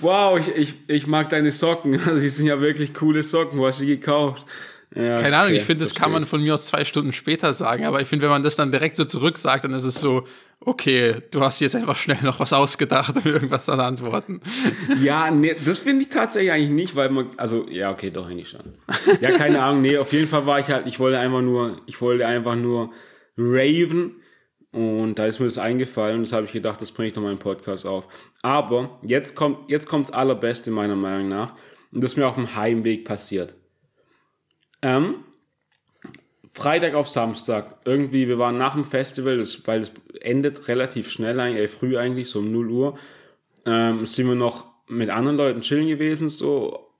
wow, ich, ich, ich mag deine Socken. Die sind ja wirklich coole Socken. Wo hast du die gekauft? Ja, Keine Ahnung, okay, ich finde, das kann man von mir aus zwei Stunden später sagen, aber ich finde, wenn man das dann direkt so zurücksagt, dann ist es so, okay, du hast jetzt einfach schnell noch was ausgedacht, um irgendwas zu antworten. Ja, nee, das finde ich tatsächlich eigentlich nicht, weil man, also, ja, okay, doch eigentlich schon. Ja, keine Ahnung, nee, auf jeden Fall war ich halt, ich wollte einfach nur, ich wollte einfach nur Raven und da ist mir das eingefallen und das habe ich gedacht, das bringe ich noch mal im Podcast auf. Aber jetzt kommt jetzt kommt's allerbeste meiner Meinung nach und das ist mir auf dem Heimweg passiert. Ähm, Freitag auf Samstag, irgendwie, wir waren nach dem Festival, das, weil es endet relativ schnell, äh, früh eigentlich, so um 0 Uhr, ähm, sind wir noch mit anderen Leuten chillen gewesen, so,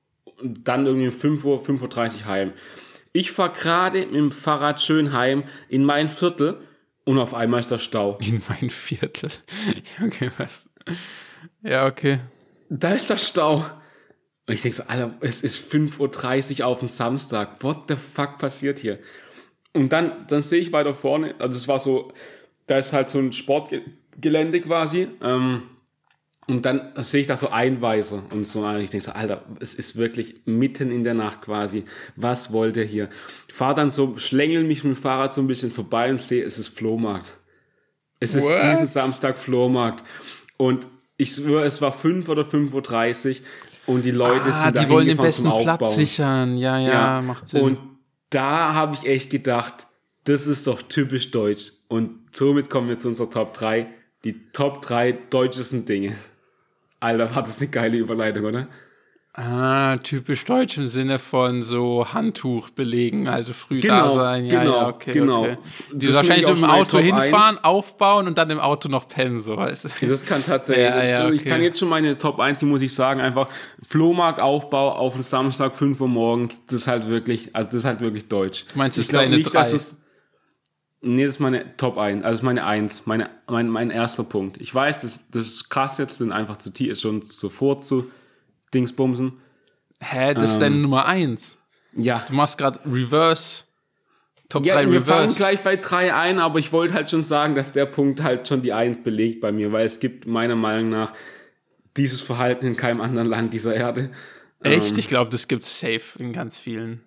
und dann irgendwie um 5 Uhr, 5.30 Uhr heim. Ich fahre gerade mit dem Fahrrad schön heim in mein Viertel und auf einmal ist der Stau. In mein Viertel. Okay, was? Ja, okay. Da ist der Stau. Und ich denke so, Alter, es ist 5.30 Uhr auf dem Samstag. What the fuck passiert hier? Und dann, dann sehe ich weiter vorne, also es war so, da ist halt so ein Sportgelände quasi. Ähm, und dann sehe ich da so Einweiser und so. Und ich denke so, Alter, es ist wirklich mitten in der Nacht quasi. Was wollt ihr hier? Ich fahre dann so, schlängel mich mit dem Fahrrad so ein bisschen vorbei und sehe, es ist Flohmarkt. Es ist What? diesen Samstag Flohmarkt. Und ich schwöre, es war 5 oder 5.30 Uhr und die Leute Ah, sind da die wollen den besten zum Platz sichern. Ja, ja, macht Sinn. Und da habe ich echt gedacht, das ist doch typisch deutsch. Und somit kommen wir zu unserer Top 3. Die Top 3 deutschesten Dinge. Alter, war das eine geile Überleitung, oder? ah, typisch deutsch im Sinne von so Handtuch belegen, also früh da Genau, sein. Ja, genau, ja, okay, genau. okay. Die Das wahrscheinlich so im Auto hinfahren, aufbauen und dann im Auto noch pennen, so weißt du. Das kann tatsächlich. Ja, ja, so, Ich okay. kann jetzt schon meine Top 1, die muss ich sagen, einfach Flohmarktaufbau auf den Samstag 5 Uhr morgens, das ist halt wirklich, also das ist halt wirklich deutsch. Du meinst, das ich deine nicht, dass drei? es Nee, das ist meine Top 1, also das ist meine 1, meine, mein, mein erster Punkt. Ich weiß, das, das ist krass jetzt, sind einfach zu tief, ist schon sofort zu Dingsbumsen. Hä, das ist Ähm. deine Nummer eins. Ja, Du machst gerade Reverse. Top ja 3 wir fangen Reverse. gleich bei 3 ein, aber ich wollte halt schon sagen, dass der Punkt halt schon die 1 belegt bei mir, weil es gibt meiner Meinung nach dieses Verhalten in keinem anderen Land dieser Erde. Echt? Ähm, Ich glaube, das gibt's safe in ganz vielen.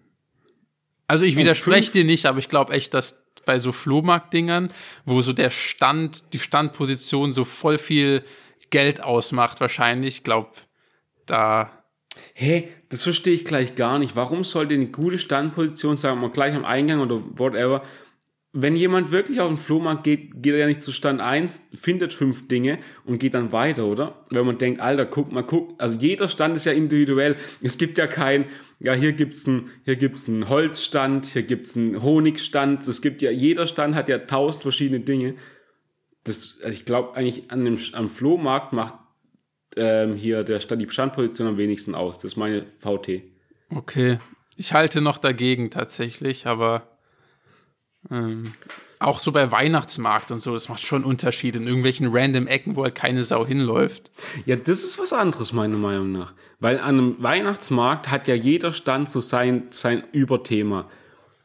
Also ich widerspreche dir nicht, aber ich glaube echt, dass bei so Flohmarkt-Dingern, wo so der Stand, die Standposition so voll viel Geld ausmacht, wahrscheinlich, ich glaube, da. Hä, das verstehe ich gleich gar nicht. Warum sollte eine gute Standposition, sagen wir mal gleich am Eingang oder whatever, wenn jemand wirklich auf den Flohmarkt geht, geht er ja nicht zu Stand 1, findet fünf Dinge und geht dann weiter, oder? Wenn man denkt, Alter, guck mal, guck, also jeder Stand ist ja individuell. Es gibt ja kein, ja, hier gibt's einen, hier gibt's einen Holzstand, hier gibt's einen Honigstand. Es gibt ja, jeder Stand hat ja tausend verschiedene Dinge. Das, also ich glaube eigentlich an dem, am Flohmarkt macht ähm, hier der Stand, die Standposition am wenigsten aus. Das ist meine VT. Okay. Ich halte noch dagegen tatsächlich, aber ähm, auch so bei Weihnachtsmarkt und so, das macht schon Unterschied in irgendwelchen random Ecken, wo halt keine Sau hinläuft. Ja, das ist was anderes, meiner Meinung nach. Weil an einem Weihnachtsmarkt hat ja jeder Stand so sein, sein Überthema.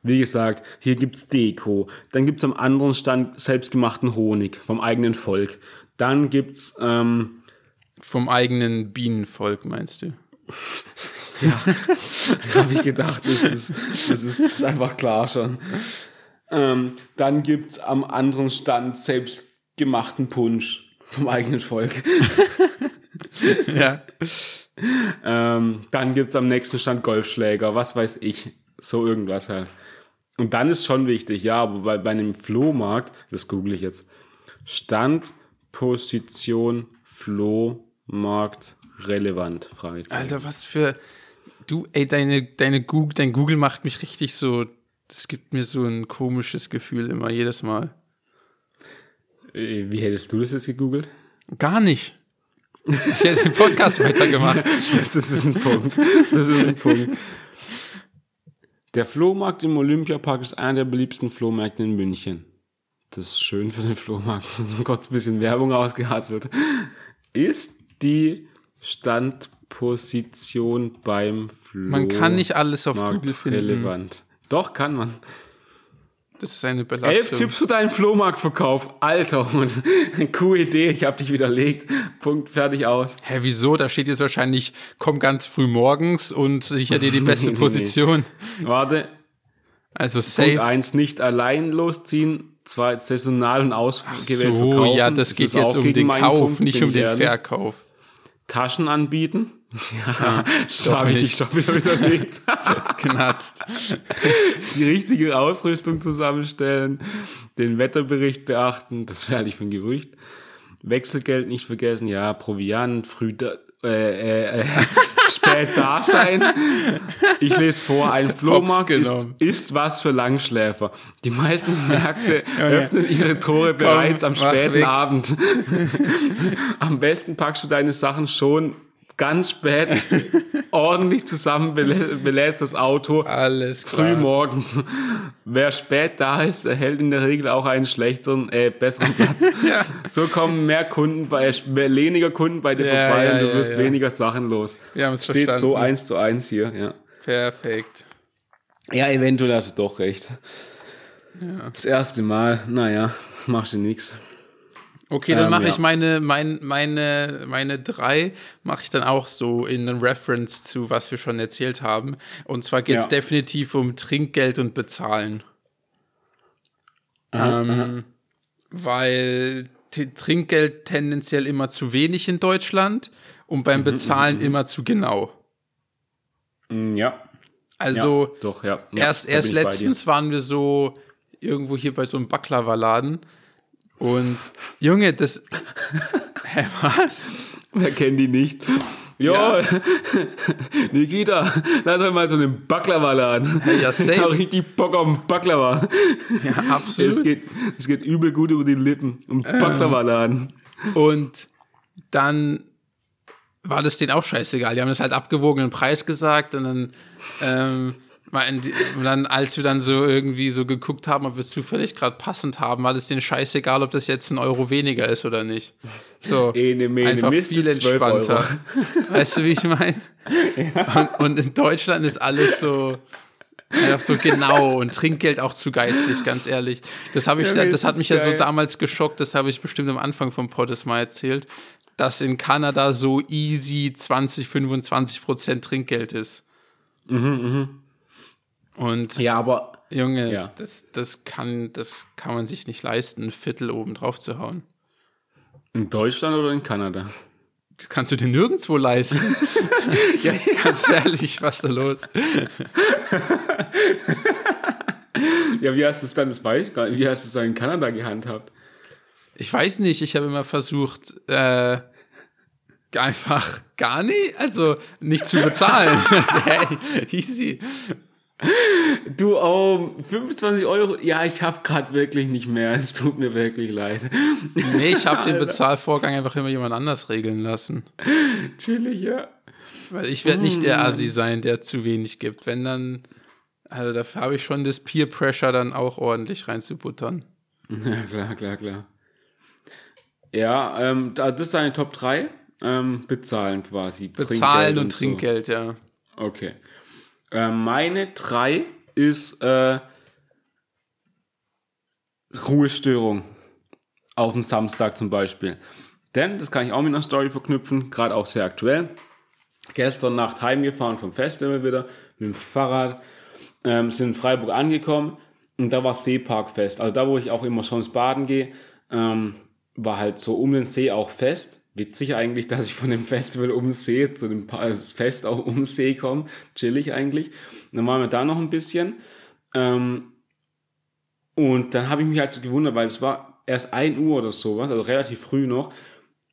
Wie gesagt, hier gibt's Deko. Dann gibt's am anderen Stand selbstgemachten Honig vom eigenen Volk. Dann gibt's, ähm, Vom eigenen Bienenvolk, meinst du? habe ich gedacht, das ist, das ist einfach klar schon. Ähm, dann gibt's am anderen Stand selbstgemachten Punsch vom eigenen Volk. Ja. Ähm, dann gibt's am nächsten Stand Golfschläger, was weiß ich. So irgendwas halt. Und dann ist schon wichtig, ja, aber bei, bei einem Flohmarkt, das google ich jetzt, Stand, Position, Flohmarkt, relevant, Fragezeichen. Alter, was für. Du, ey, deine, deine Google, dein Google macht mich richtig so. Das gibt mir so ein komisches Gefühl immer, jedes Mal. Wie hättest du das jetzt gegoogelt? Gar nicht. Ich hätte den Podcast weitergemacht. Das ist ein Punkt. Das ist ein Punkt. Der Flohmarkt im Olympiapark ist einer der beliebtesten Flohmärkte in München. Das ist schön für den Flohmarkt. Kurz ein bisschen Werbung ausgehasselt. Ist die Standposition beim Man kann nicht alles auf Flohmarkt Google finden. relevant. Doch, kann man. Das ist eine Elf Belastung. Tipps für deinen Flohmarktverkauf. Alter, und coole Idee. Ich habe dich widerlegt. Punkt, fertig aus. Hä, wieso? Da steht jetzt wahrscheinlich, komm ganz früh morgens und sicher dir die beste Nee, nee. Position. Warte, Also Punkt safe. 1, nicht allein losziehen. Zwei, saisonal und ausgewählt So, verkaufen. ja, das geht ist jetzt um den Kauf, Punkt, nicht um den. Verkauf. Taschen anbieten. Ja, doch habe ich doch wieder überlegt. Knatzt. Die richtige Ausrüstung zusammenstellen, den Wetterbericht beachten, das werde ich für ein Gerücht. Wechselgeld nicht vergessen, ja, Proviant, früh da, äh, äh, äh, spät da sein. Ich lese vor, ein Flohmarkt ist, genommen. ist was für Langschläfer. Die meisten Märkte öffnen ihre Tore bereits am mach späten weg. Abend. am besten packst du deine Sachen schon ganz spät ordentlich zusammen belädst das Auto. Alles klar. Früh morgens. Wer spät da ist, erhält in der Regel auch einen schlechteren, äh, besseren Platz. Ja. So kommen mehr Kunden bei, weniger Kunden bei dir Ja, vorbei ja, und du wirst weniger Sachen los. Wir haben es Steht so verstanden. eins zu eins hier, ja. Perfekt. Ja, eventuell hast du doch recht. Das erste Mal, naja, machst du nix. Okay, dann Ähm, mache ja. ich meine, mein, meine, meine drei, mache ich dann auch so in Reference zu, was wir schon erzählt haben. Und zwar geht es Ja. definitiv um Trinkgeld und Bezahlen. ähm, Weil T Trinkgeld tendenziell immer zu wenig in Deutschland und Mhm, beim Bezahlen immer zu genau. Mm, Ja. Also ja, doch, ja. erst, erst letztens waren wir so irgendwo hier bei so einem Baklava-Laden und Junge, das. Hä, was? Wer kennt die nicht? Ja, Nikita, lass mal so einen Baklava laden. ja, safe. Ich hab richtig Bock auf einen Baklava. Ja, Es absolut. geht, es geht übel gut über die Lippen. Ein Ähm. Baklava laden. Und dann war das denen auch scheißegal. Die haben das halt abgewogenen Preis gesagt und dann, ähm, dann, als wir dann so irgendwie so geguckt haben, ob wir es zufällig gerade passend haben, war das denen scheißegal, ob das jetzt ein Euro weniger ist oder nicht. So, Ene, mene, einfach Miste, viel 12 entspannter. Weißt du, wie ich meine? Und, und in Deutschland ist alles so einfach so genau und Trinkgeld auch zu geizig, ganz ehrlich. Das habe ich, Ja, das hat mich ja so geil. damals geschockt, das habe ich bestimmt am Anfang vom Poddes mal erzählt, dass in Kanada so easy 20, 25 Prozent Trinkgeld ist. Und Ja, aber Junge, Ja. das, das, kann, das kann man sich nicht leisten, ein Viertel oben drauf zu hauen. in Deutschland oder in Kanada? Das kannst du dir nirgendwo leisten. ja, ganz ehrlich, was ist da los? Ja, wie hast du es dann, das weiß ich gar nicht, wie hast du es dann in Kanada gehandhabt? Ich weiß nicht, ich habe immer versucht, äh, einfach gar nicht, also nicht zu bezahlen. hey, easy. Du, oh, 25 Euro? Ja, ich habe gerade wirklich nicht mehr. Es tut mir wirklich leid. Nee, ich habe den Bezahlvorgang einfach immer jemand anders regeln lassen. Chillig, ja. Weil ich werde nicht der Assi sein, der zu wenig gibt. Wenn dann, also dafür habe ich schon das Peer Pressure dann auch ordentlich reinzubuttern. Ja, klar, klar, klar. Ja, ähm, da- das ist deine Top 3. Ähm, bezahlen quasi. Bezahlen Trinkgeld und so. Trinkgeld, ja. Okay. Ähm, meine 3 ist äh, Ruhestörung. Auf den Samstag zum Beispiel. Denn, das kann ich auch mit einer Story verknüpfen, gerade auch sehr aktuell. Gestern Nacht heimgefahren vom Festival wieder mit dem Fahrrad. Ähm, sind in Freiburg angekommen und da war Seeparkfest. Also da, wo ich auch immer sonst baden gehe, ähm, war halt so um den See auch fest. Witzig eigentlich, dass ich von dem Festival um den See zu dem äh, Fest auch um den See komme. Chillig eigentlich. Dann waren wir da noch ein bisschen. Ähm, und dann habe ich mich halt so gewundert, weil es war erst 1 Uhr oder sowas, also relativ früh noch.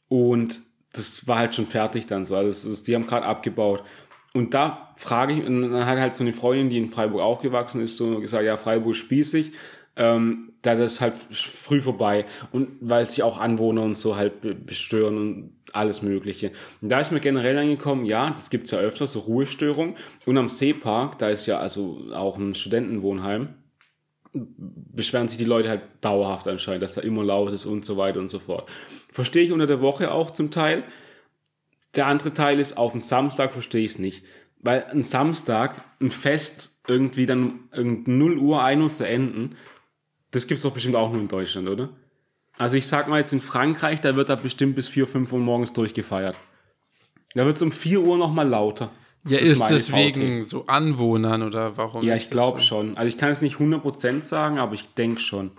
Und das war halt schon fertig dann so. Also es ist, die haben gerade abgebaut. Und da frage ich, und dann hat halt so eine Freundin, die in Freiburg aufgewachsen ist, so gesagt, ja, Freiburg spießig, ähm, da ist halt früh vorbei. Und weil sich auch Anwohner und so halt be- bestören und alles Mögliche. Und da ist mir generell angekommen, ja, das gibt's ja öfter, so Ruhestörung. Und am Seepark, da ist ja also auch ein Studentenwohnheim, beschweren sich die Leute halt dauerhaft anscheinend, dass da immer laut ist und so weiter und so fort. Verstehe ich unter der Woche auch zum Teil. Der andere Teil ist, auf den Samstag verstehe ich es nicht. Weil ein Samstag, ein Fest irgendwie dann irgend 0 Uhr, 1 Uhr zu enden, das gibt's doch bestimmt auch nur in Deutschland, oder? Also ich sag mal jetzt in Frankreich, da wird da bestimmt bis 4, 5 Uhr morgens durchgefeiert. Da wird's um 4 Uhr nochmal lauter. Ja, Das ist es Pauthek. wegen so Anwohnern oder warum? Ja, ich das glaube so? schon. Also ich kann es nicht 100% sagen, aber ich denke schon.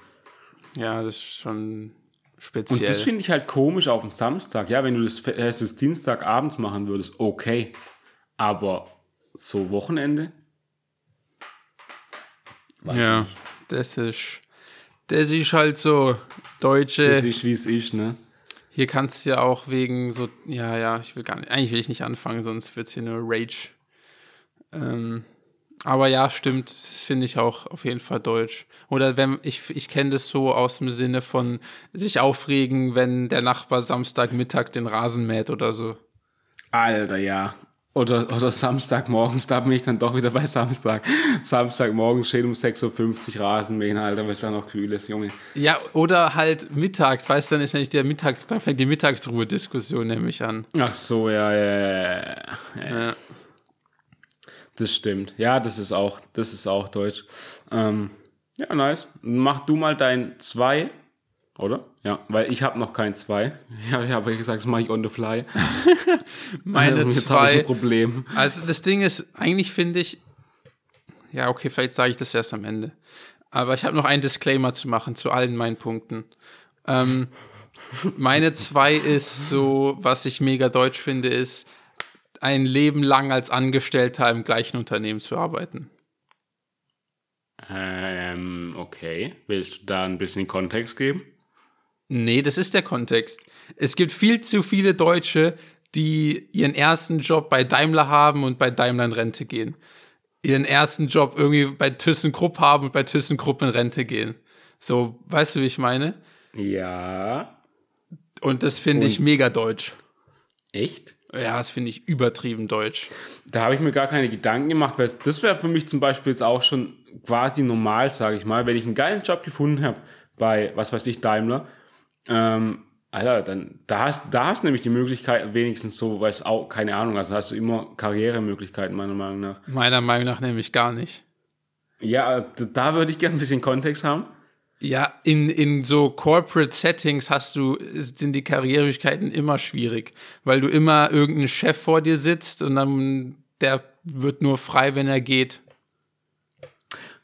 Ja, das ist schon Und speziell. das finde ich halt komisch auf den Samstag. Ja, wenn du das, äh, das Dienstagabends machen würdest, okay. Aber so Wochenende? Weiß ja, ich nicht. das ist, das ist halt so deutsche. Das ist, wie es ist, ne? Hier kannst du ja auch wegen so, ja, ja, ich will gar nicht, eigentlich will ich nicht anfangen, sonst wird's hier nur Rage. Ähm, aber ja, stimmt, das finde ich auch auf jeden Fall deutsch. Oder wenn, ich, ich kenne das so aus dem Sinne von sich aufregen, wenn der Nachbar Samstagmittag den Rasen mäht oder so. Alter, ja. Oder, oder Samstagmorgens, da bin ich dann doch wieder bei Samstag. Samstagmorgen steht um 6.50 Uhr Rasenmähen, Alter, weil es da noch kühl ist, Junge. Ja, oder halt mittags, weißt du, dann ist nämlich der Mittags, dann fängt die Mittagsruhe-Diskussion nämlich an. Ach so, ja, ja, ja, ja. ja. Ja. Das stimmt. Ja, das ist auch, das ist auch deutsch. Ähm, ja, nice. Mach du mal dein 2, oder? Ja, weil ich habe noch kein 2. Ja, ich habe gesagt, das mache ich on the fly. Meine Jetzt habe ich zwei. ein Problem. Also das Ding ist, eigentlich finde ich, ja, okay, vielleicht sage ich das erst am Ende. Aber ich habe noch einen Disclaimer zu machen zu allen meinen Punkten. Ähm, meine zwei ist so, was ich mega deutsch finde, ist, ein Leben lang als Angestellter im gleichen Unternehmen zu arbeiten. Ähm, okay. Willst du da ein bisschen Kontext geben? Nee, das ist der Kontext. Es gibt viel zu viele Deutsche, die ihren ersten Job bei Daimler haben und bei Daimler in Rente gehen. Ihren ersten Job irgendwie bei ThyssenKrupp haben und bei ThyssenKrupp in Rente gehen. So, weißt du, wie ich meine? Ja. Und das finde ich mega deutsch. Echt? Ja, das finde ich übertrieben deutsch. Da habe ich mir gar keine Gedanken gemacht, weil das wäre für mich zum Beispiel jetzt auch schon quasi normal, sage ich mal, wenn ich einen geilen Job gefunden habe bei, was weiß ich, Daimler, ähm, Alter, dann, da hast, da hast du nämlich die Möglichkeit, wenigstens so, weiß auch, keine Ahnung, also hast du immer Karrieremöglichkeiten, meiner Meinung nach. Meiner Meinung nach nämlich gar nicht. Ja, da, würde ich gerne ein bisschen Kontext haben. Ja, in, in so Corporate Settings hast du, sind die Karrieremöglichkeiten immer schwierig, weil du immer irgendeinen Chef vor dir sitzt und dann der wird nur frei, wenn er geht.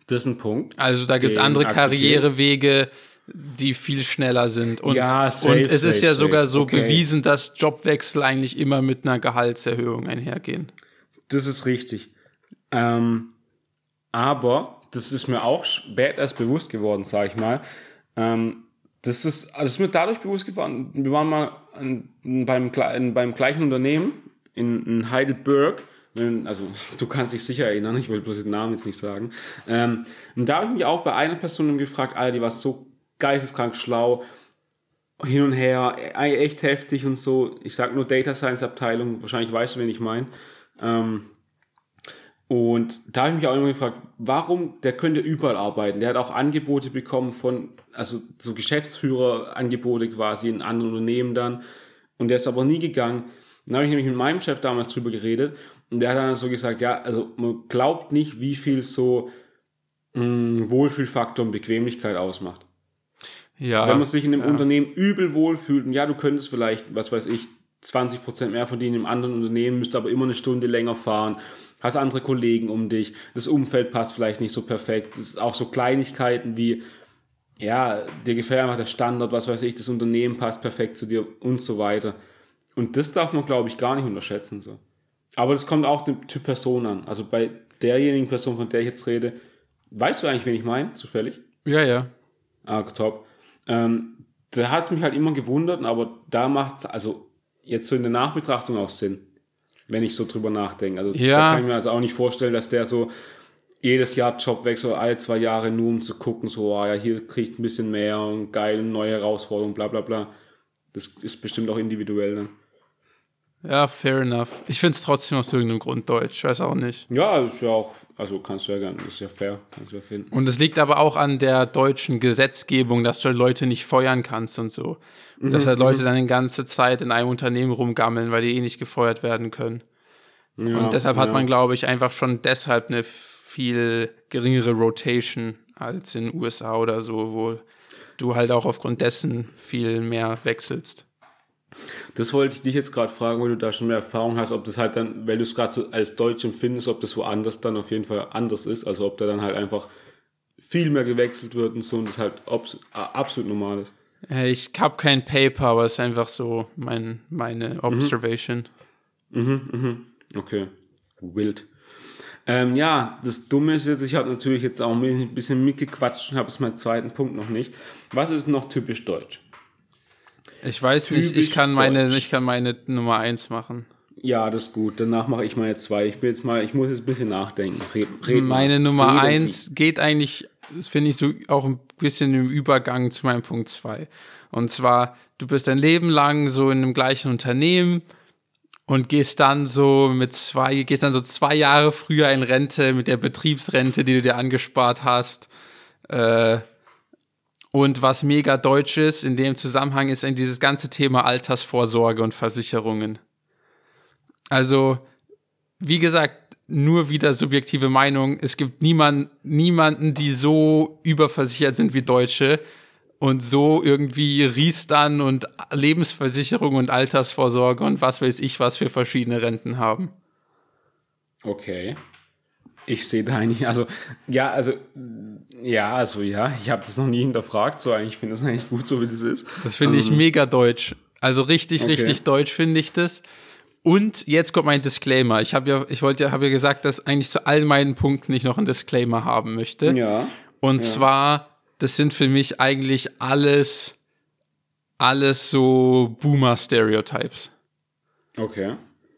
Das ist ein Punkt. Also da gibt es andere akzeptiere ich. Die viel schneller sind. Und, Ja, safe, und es ist safe, ja sogar safe. so Okay. bewiesen, dass Jobwechsel eigentlich immer mit einer Gehaltserhöhung einhergehen. Das ist richtig. Ähm, aber, das ist mir auch spät erst bewusst geworden, sag ich mal. Ähm, das ist, das ist mir dadurch bewusst geworden. Wir waren mal an, beim, gle- beim gleichen Unternehmen in, in Heidelberg. Wenn- Also, du kannst dich sicher erinnern, ich will bloß den Namen jetzt nicht sagen. Ähm, und da habe ich mich auch bei einer Person gefragt, Alter, die war so geisteskrank schlau, hin und her, e- echt heftig und so. Ich sag nur Data Science Abteilung, wahrscheinlich weißt du, wen ich meine. Ähm, und da habe ich mich auch immer gefragt, warum, der könnte überall arbeiten. Der hat auch Angebote bekommen von, also so Geschäftsführerangebote quasi in anderen Unternehmen dann. Und der ist aber nie gegangen. Dann habe ich nämlich mit meinem Chef damals drüber geredet. Und der hat dann so gesagt, ja, also man glaubt nicht, wie viel so mh, Wohlfühlfaktor und Bequemlichkeit ausmacht. Ja, Wenn man sich in einem Unternehmen übel wohlfühlt, und ja, du könntest vielleicht, was weiß ich, 20% mehr verdienen im anderen Unternehmen, müsst aber immer eine Stunde länger fahren, hast andere Kollegen um dich, das Umfeld passt vielleicht nicht so perfekt, das ist auch so Kleinigkeiten wie, ja, dir gefällt einfach der Standard, was weiß ich, das Unternehmen passt perfekt zu dir und so weiter. Und das darf man, glaube ich, gar nicht unterschätzen. So. Aber das kommt auch dem Typ Person an. Also bei derjenigen Person, von der ich jetzt rede, weißt du eigentlich, wen ich meine, zufällig? ja, ja. Ah, top. Ähm, da hat es mich halt immer gewundert, aber da macht also jetzt so in der Nachbetrachtung auch Sinn, wenn ich so drüber nachdenke. Also Ja. da kann ich mir also auch nicht vorstellen, dass der so jedes Jahr Jobwechsel, alle zwei Jahre nur um zu gucken, so, ah ja, hier kriegt ein bisschen mehr und geil, neue Herausforderungen, bla bla bla. Das ist bestimmt auch individuell dann. Ja, fair enough. Ich finde es trotzdem aus irgendeinem Grund deutsch, weiß auch nicht. Ja, ist ja auch, also kannst du ja gerne, ist ja fair, kannst du ja finden. Und es liegt aber auch an der deutschen Gesetzgebung, dass du Leute nicht feuern kannst und so. Und dass halt Leute dann die ganze Zeit in einem Unternehmen rumgammeln, weil die eh nicht gefeuert werden können. Ja, Und deshalb hat ja. man, glaube ich, einfach schon deshalb eine viel geringere Rotation als in den USA oder so, wo du halt auch aufgrund dessen viel mehr wechselst. Das wollte ich dich jetzt gerade fragen, weil du da schon mehr Erfahrung hast, ob das halt dann, weil du es gerade so als Deutsch empfindest, ob das woanders dann auf jeden Fall anders ist. Also ob da dann halt einfach viel mehr gewechselt wird und so und das halt absolut normal ist. Äh, Ich habe kein Paper, aber es ist einfach so mein, meine Observation. Okay, wild. Ähm, ja, das Dumme ist jetzt, ich habe natürlich jetzt auch ein bisschen mitgequatscht und habe jetzt meinen zweiten Punkt noch nicht. Was ist noch typisch deutsch? Ich weiß nicht, ich kann meine, deutsch. ich kann meine Nummer eins machen. Ja, das ist gut. Danach mache ich meine zwei. Ich bin jetzt mal, ich muss jetzt ein bisschen nachdenken. Red, red mal. Meine Nummer Reden Sie. eins geht eigentlich, das finde ich so auch ein bisschen im Übergang zu meinem Punkt zwei. Und zwar, du bist dein Leben lang so in dem gleichen Unternehmen und gehst dann so mit zwei, gehst dann so zwei Jahre früher in Rente mit der Betriebsrente, die du dir angespart hast. Äh, und was mega deutsch ist in dem Zusammenhang ist dieses ganze Thema Altersvorsorge und Versicherungen. Also, wie gesagt, nur wieder subjektive Meinung. Es gibt niemand, niemanden, die so überversichert sind wie Deutsche und so irgendwie Riestern und Lebensversicherung und Altersvorsorge und was weiß ich, was für verschiedene Renten haben. Okay. Ich sehe da eigentlich, also, ja, also, ja, also, ja, ich habe das noch nie hinterfragt, so eigentlich, ich finde das eigentlich gut, so wie es ist. Das finde ich ähm, mega deutsch. Also richtig, okay. richtig deutsch finde ich das. Und jetzt kommt mein Disclaimer. Ich habe ja, ich wollte ja, habe ja gesagt, dass eigentlich zu all meinen Punkten ich noch einen Disclaimer haben möchte. Ja. Und ja. zwar, das sind für mich eigentlich alles, alles so Boomer-Stereotypes. Okay.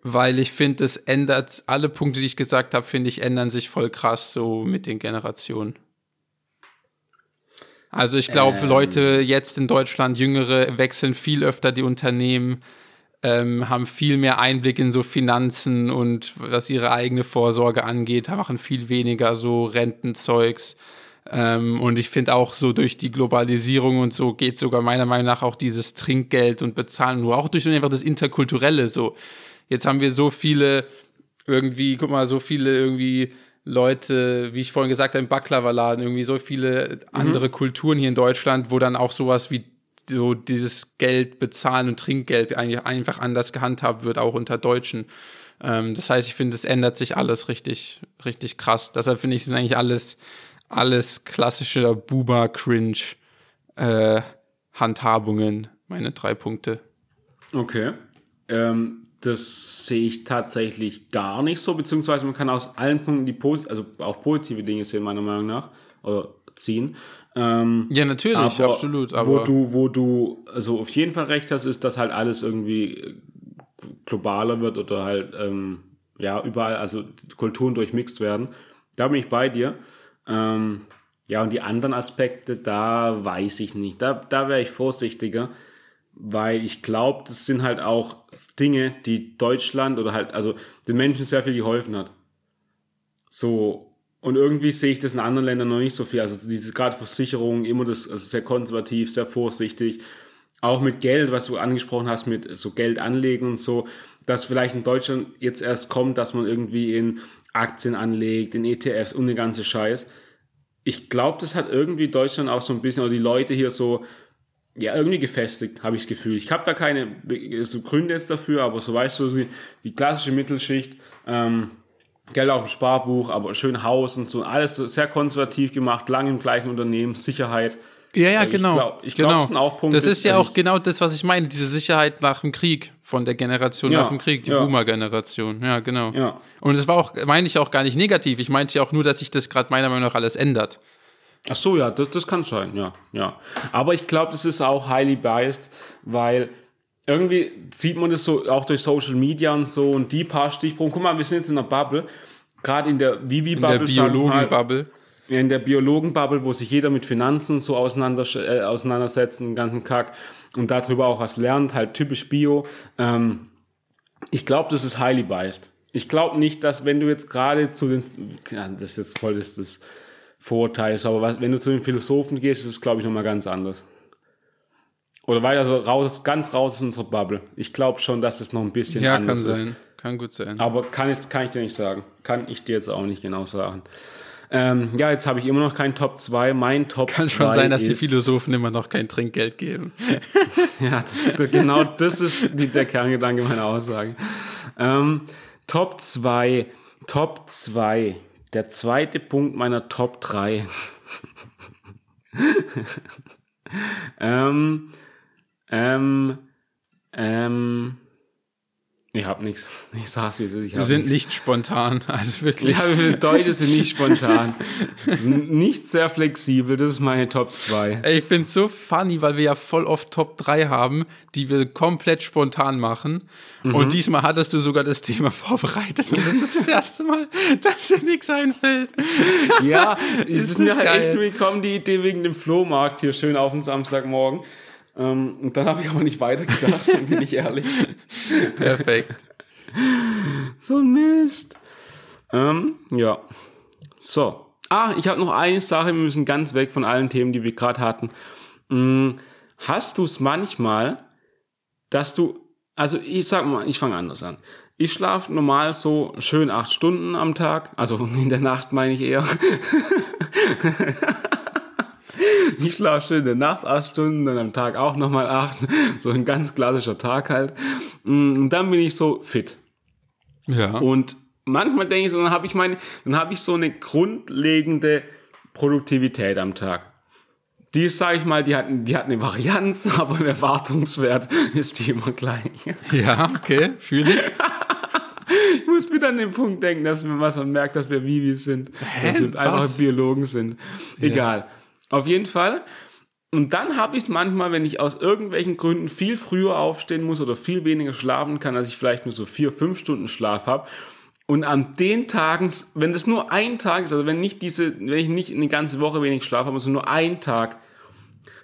Weil ich finde, es ändert, alle Punkte, die ich gesagt habe, finde ich, ändern sich voll krass so mit den Generationen. Also ich glaube, ähm. Leute jetzt in Deutschland, Jüngere, wechseln viel öfter die Unternehmen ähm, haben viel mehr Einblick in so Finanzen und was ihre eigene Vorsorge angeht, machen viel weniger so Rentenzeugs. Ähm, und ich finde auch so durch die Globalisierung und so geht sogar meiner Meinung nach auch dieses Trinkgeld und Bezahlen nur, auch durch einfach das Interkulturelle so. Jetzt haben wir so viele irgendwie, guck mal, so viele irgendwie Leute, wie ich vorhin gesagt habe, im Baklava-Laden, irgendwie so viele andere mhm. Kulturen hier in Deutschland, wo dann auch sowas wie so dieses Geld bezahlen und Trinkgeld eigentlich einfach anders gehandhabt wird, auch unter Deutschen. Ähm, das heißt, ich finde, es ändert sich alles richtig, richtig krass. Deshalb finde ich, es eigentlich alles, alles klassische Buba-Cringe äh, Handhabungen, meine drei Punkte. Okay. Ähm, das sehe ich tatsächlich gar nicht so, beziehungsweise man kann aus allen Punkten die also auch positive Dinge sehen, meiner Meinung nach, oder ziehen. Ähm, ja, natürlich, aber absolut. Aber wo du, wo du also auf jeden Fall recht hast, ist, dass halt alles irgendwie globaler wird oder halt ähm, ja überall, also Kulturen durchmixt werden. Da bin ich bei dir. Ähm, ja, und die anderen Aspekte, da weiß ich nicht. Da, da wäre ich vorsichtiger, weil ich glaube, das sind halt auch Dinge, die Deutschland oder halt, also den Menschen sehr viel geholfen hat. So, und irgendwie sehe ich das in anderen Ländern noch nicht so viel. Also diese gerade Versicherungen, immer das, also sehr konservativ, sehr vorsichtig. Auch mit Geld, was du angesprochen hast, mit so Geld anlegen und so, dass vielleicht in Deutschland jetzt erst kommt, dass man irgendwie in Aktien anlegt, in ETFs und den ganze Scheiß. Ich glaube, das hat irgendwie Deutschland auch so ein bisschen, oder die Leute hier so, ja, irgendwie gefestigt, habe ich das Gefühl. Ich habe da keine so Gründe jetzt dafür, aber so weißt du, die klassische Mittelschicht, ähm, Geld auf dem Sparbuch, aber schön Haus und so, alles sehr konservativ gemacht, lang im gleichen Unternehmen, Sicherheit. Ja, ja, genau. Ich glaube, ich glaub, genau. das sind auch Punkte. Das ist ja auch genau das, was ich meine, diese Sicherheit nach dem Krieg, von der Generation ja, nach dem Krieg, die ja. Boomer-Generation. Ja, genau. Ja. Und es war auch, meine ich auch gar nicht negativ. Ich meinte ja auch nur, dass sich das gerade meiner Meinung nach alles ändert. Ach so, ja, das, das kann sein, ja, ja. Aber ich glaube, das ist auch highly biased, weil irgendwie sieht man das so auch durch Social Media und so und die paar Stichproben. Guck mal, wir sind jetzt in einer Bubble, gerade in der Vivi-Bubble. In der Biologen-Bubble. In der Biologen-Bubble, wo sich jeder mit Finanzen so auseinander, äh, auseinandersetzt, den ganzen Kack und darüber auch was lernt, halt typisch Bio. Ähm, ich glaube, das ist highly biased. Ich glaube nicht, dass wenn du jetzt gerade zu den, ja, das ist jetzt voll das, das Vorurteil, aber was, wenn du zu den Philosophen gehst, ist es, glaube ich, nochmal ganz anders. Oder weiter so raus, ganz raus aus unserer Bubble. Ich glaube schon, dass das noch ein bisschen ja, anders kann sein. Kann gut sein. Aber kann ich, kann ich dir nicht sagen. Kann ich dir jetzt auch nicht genau sagen. Ähm, ja, jetzt habe ich immer noch kein Top 2. Mein Top 2 Kann schon sein, dass die Philosophen immer noch kein Trinkgeld geben. ja, das, genau das ist die, der Kerngedanke meiner Aussage. Ähm, Top 2. Top 2. Der zweite Punkt meiner Top 3. ähm, ähm, ähm, ich hab nichts. Ich sag's wie es ist. wir sind nix. nicht spontan, also wirklich. Ja, wir Deutsche sind nicht spontan. nicht sehr flexibel, das ist meine Top 2. Ey, ich find's so funny, weil wir ja voll oft Top 3 haben, die wir komplett spontan machen. Mhm. Und diesmal hattest du sogar das Thema vorbereitet. Und das ist das erste Mal, dass dir nichts einfällt. Ja, es ist, mir halt geil. echt gekommen, die Idee wegen dem Flohmarkt hier schön auf dem Samstagmorgen. Ähm, und dann habe ich aber nicht weitergedacht, bin ich ehrlich. Perfekt. so ein Mist. Ähm, ja. So. Ah, ich habe noch eine Sache, wir müssen ganz weg von allen Themen, die wir gerade hatten. Hm, hast du es manchmal, dass du, also ich sag mal, ich fange anders an. Ich schlafe normal so schön acht Stunden am Tag, also in der Nacht meine ich eher. ich schlafe schön in der Nacht acht Stunden, dann am Tag auch nochmal acht. So ein ganz klassischer Tag halt. Und dann bin ich so fit. Ja. Und manchmal denke ich so, dann habe ich meine, dann habe ich so eine grundlegende Produktivität am Tag. Die ist, sage ich mal, die hat, die hat eine Varianz, aber im Erwartungswert ist die immer gleich. ja, okay, fühle ich. Ich muss wieder an den Punkt denken, dass man was man merkt, dass wir Vivis sind. Dass wir einfach Was? Biologen sind. Egal. Auf jeden Fall. Und dann habe ich es manchmal, wenn ich aus irgendwelchen Gründen viel früher aufstehen muss oder viel weniger schlafen kann, als ich vielleicht nur so vier, fünf Stunden Schlaf habe. Und an den Tagen, wenn das nur ein Tag ist, also wenn nicht diese, wenn ich nicht eine ganze Woche wenig Schlaf habe, sondern nur ein Tag,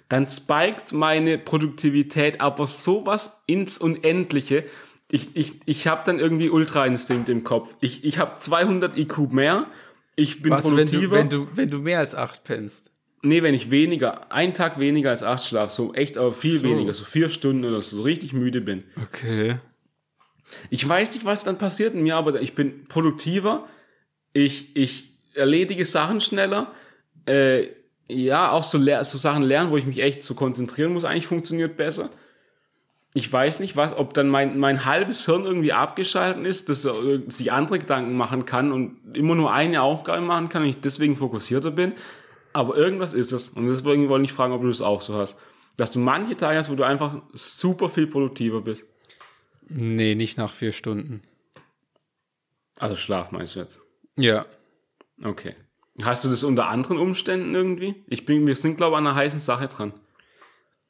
dann spiked meine Produktivität aber sowas ins Unendliche. Ich, ich, ich habe dann irgendwie Ultra-Instinkt im Kopf. Ich, ich habe 200 IQ mehr. Ich bin Was, wenn du, produktiver. wenn, du, wenn du mehr als acht pennst? Nee, wenn ich weniger, einen Tag weniger als acht schlaf, so echt, aber viel So. weniger, so vier Stunden oder so, so richtig müde bin. Okay. Ich weiß nicht, was dann passiert in mir, aber ich bin produktiver, ich, ich erledige Sachen schneller, äh, ja, auch so, so Sachen lernen, wo ich mich echt so konzentrieren muss, eigentlich funktioniert besser. Ich weiß nicht, was, ob dann mein, mein halbes Hirn irgendwie abgeschalten ist, dass er sich andere Gedanken machen kann und immer nur eine Aufgabe machen kann und ich deswegen fokussierter bin. Aber irgendwas ist es. Und deswegen wollte ich fragen, ob du das auch so hast. Dass du manche Tage hast, wo du einfach super viel produktiver bist. Nee, nicht nach vier Stunden. Also Schlaf meinst du jetzt? Ja. Okay. Hast du das unter anderen Umständen irgendwie? Ich bin, wir sind, glaube ich, an einer heißen Sache dran.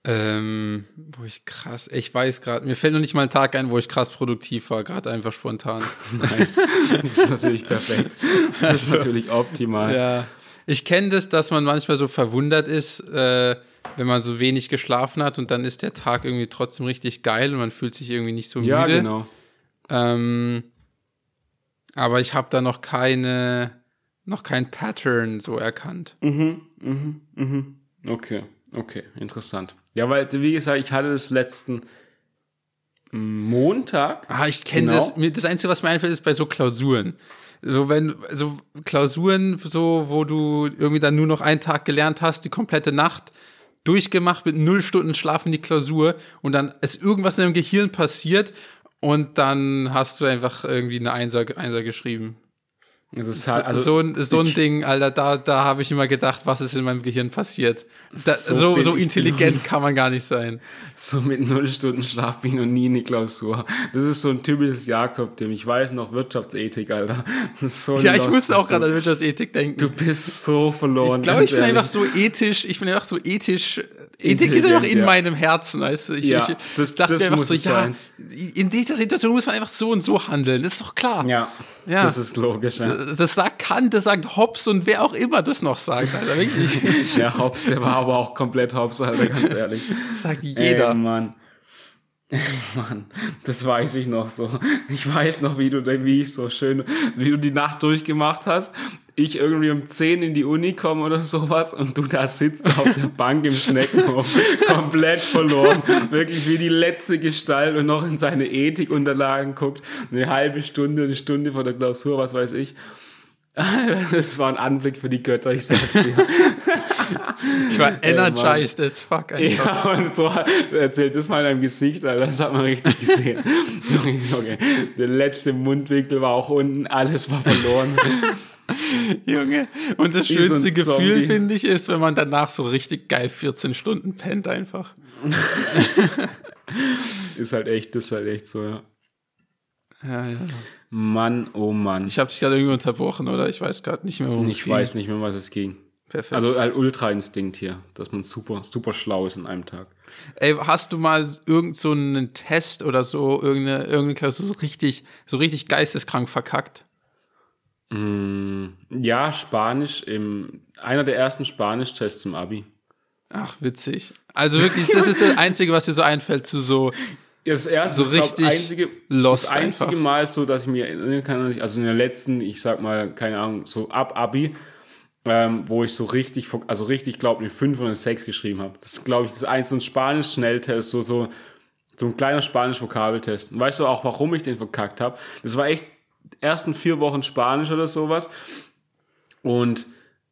Ähm, wo ich krass, ich weiß gerade, mir fällt noch nicht mal ein Tag ein, wo ich krass produktiv war, gerade einfach spontan. Nice. Das ist natürlich perfekt. Das ist natürlich optimal. Ja. Ich kenne das, dass man manchmal so verwundert ist, äh, wenn man so wenig geschlafen hat und dann ist der Tag irgendwie trotzdem richtig geil und man fühlt sich irgendwie nicht so müde. Ja, genau. Ähm, aber ich habe da noch keine, noch kein Pattern so erkannt. Okay, okay, interessant. Ja, weil, wie gesagt, ich hatte das letzten Montag. Ah, ich kenne Genau. das. Das Einzige, was mir einfällt, ist bei so Klausuren. So wenn so Klausuren, so wo du irgendwie dann nur noch einen Tag gelernt hast, die komplette Nacht durchgemacht mit null Stunden Schlaf in die Klausur und dann ist irgendwas in deinem Gehirn passiert und dann hast du einfach irgendwie eine Einser, Einser geschrieben. Das ist halt, also, so ein, so ein Ding, Alter, da, da habe ich immer gedacht, was ist in meinem Gehirn passiert. Da, So so, so intelligent kann man gar nicht sein. So mit null Stunden Schlaf bin ich noch nie in die Klausur. Das ist so ein typisches Jakob-Dem. Ich weiß noch Wirtschaftsethik, Alter. So Ja, ich musste auch gerade an Wirtschaftsethik denken. Du bist so verloren. Ich glaube, ich bin einfach so ethisch, ich bin einfach so ethisch. Ethik ist einfach in ja. meinem Herzen, weißt du? Ich, Ja, ich das- dachte das einfach muss so, ja, sein. in dieser Situation muss man einfach so und so handeln. Das ist doch klar. Ja, Ja. das ist logisch. Ja, Das sagt Kant, das sagt Hobbes und wer auch immer das noch sagt, Alter, wirklich. ja Hobbs, der war aber auch komplett Hobbs, Alter, ganz ehrlich. Das sagt jeder. Ey, Mann. Mann, das weiß ich noch so. Ich weiß noch, wie du, wie ich so schön, wie du die Nacht durchgemacht hast. Ich irgendwie um 10 in die Uni komme oder sowas und du da sitzt auf der Bank im Schneckenhof, komplett verloren, wirklich wie die letzte Gestalt und noch in seine Ethikunterlagen guckt, eine halbe Stunde, eine Stunde vor der Klausur, was weiß ich. Das war ein Anblick für die Götter, ich sag's dir. Ich war energized as fuck einfach. Ja, und so erzählt das mal in deinem Gesicht, Alter, das hat man richtig gesehen. Junge, der letzte Mundwinkel war auch unten, alles war verloren. Junge. Und das Wie so schönste Gefühl, finde ich, ist, wenn man danach so richtig geil 14 Stunden pennt einfach. Ist halt echt, ist halt echt so, ja. Ja, ja. Mann, oh Mann. Ich habe dich gerade irgendwie unterbrochen, oder? Ich weiß gerade nicht mehr, worum es Ich ging. weiß nicht mehr, was es ging. Perfekt. Also halt Ultra-Instinkt hier, dass man super, super schlau ist in einem Tag. Ey, hast du mal irgend so einen Test oder so, irgendeine, irgendeine Klausur so richtig, so richtig geisteskrank verkackt? Ja, Spanisch im, einer der ersten Spanisch-Tests im Abi. Ach, witzig. Also wirklich, das ist das Einzige, was dir so einfällt zu so, Das erste, So ich glaub, richtig einzige, lost das einzige einfach. Mal so, dass ich mich erinnern kann, also in der letzten, ich sag mal, keine Ahnung, so ab Abi, ähm, wo ich so richtig, also richtig, glaube eine 5 oder eine 6 geschrieben habe. Das ist, glaube ich, das eins so ein Spanisch-Schnelltest, so, so, so ein kleiner Spanisch-Vokabeltest. Und weißt du auch, warum ich den verkackt habe? Das war echt ersten vier Wochen Spanisch oder sowas. Und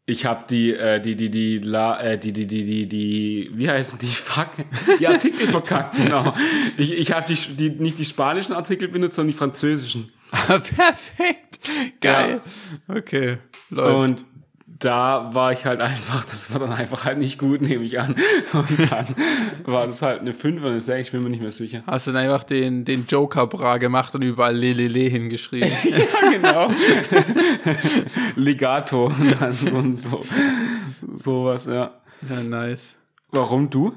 ich habe die, äh, die, die, die, La, äh, die, die, die, die, die, wie heißen die, fuck, die Artikel verkackt, genau. Ich, ich habe die, die, nicht die spanischen Artikel benutzt, sondern die französischen. Perfekt. Geil. Okay. Läuft. Und da war ich halt einfach, das war dann einfach halt nicht gut, nehme ich an. Und dann war das halt eine 5 oder eine 6, ich bin mir nicht mehr sicher. Hast du dann einfach den, den Joker-Bra gemacht und überall Lelele hingeschrieben? Ja, genau. Legato und dann so und so. Sowas, ja. ja, nice. Warum du?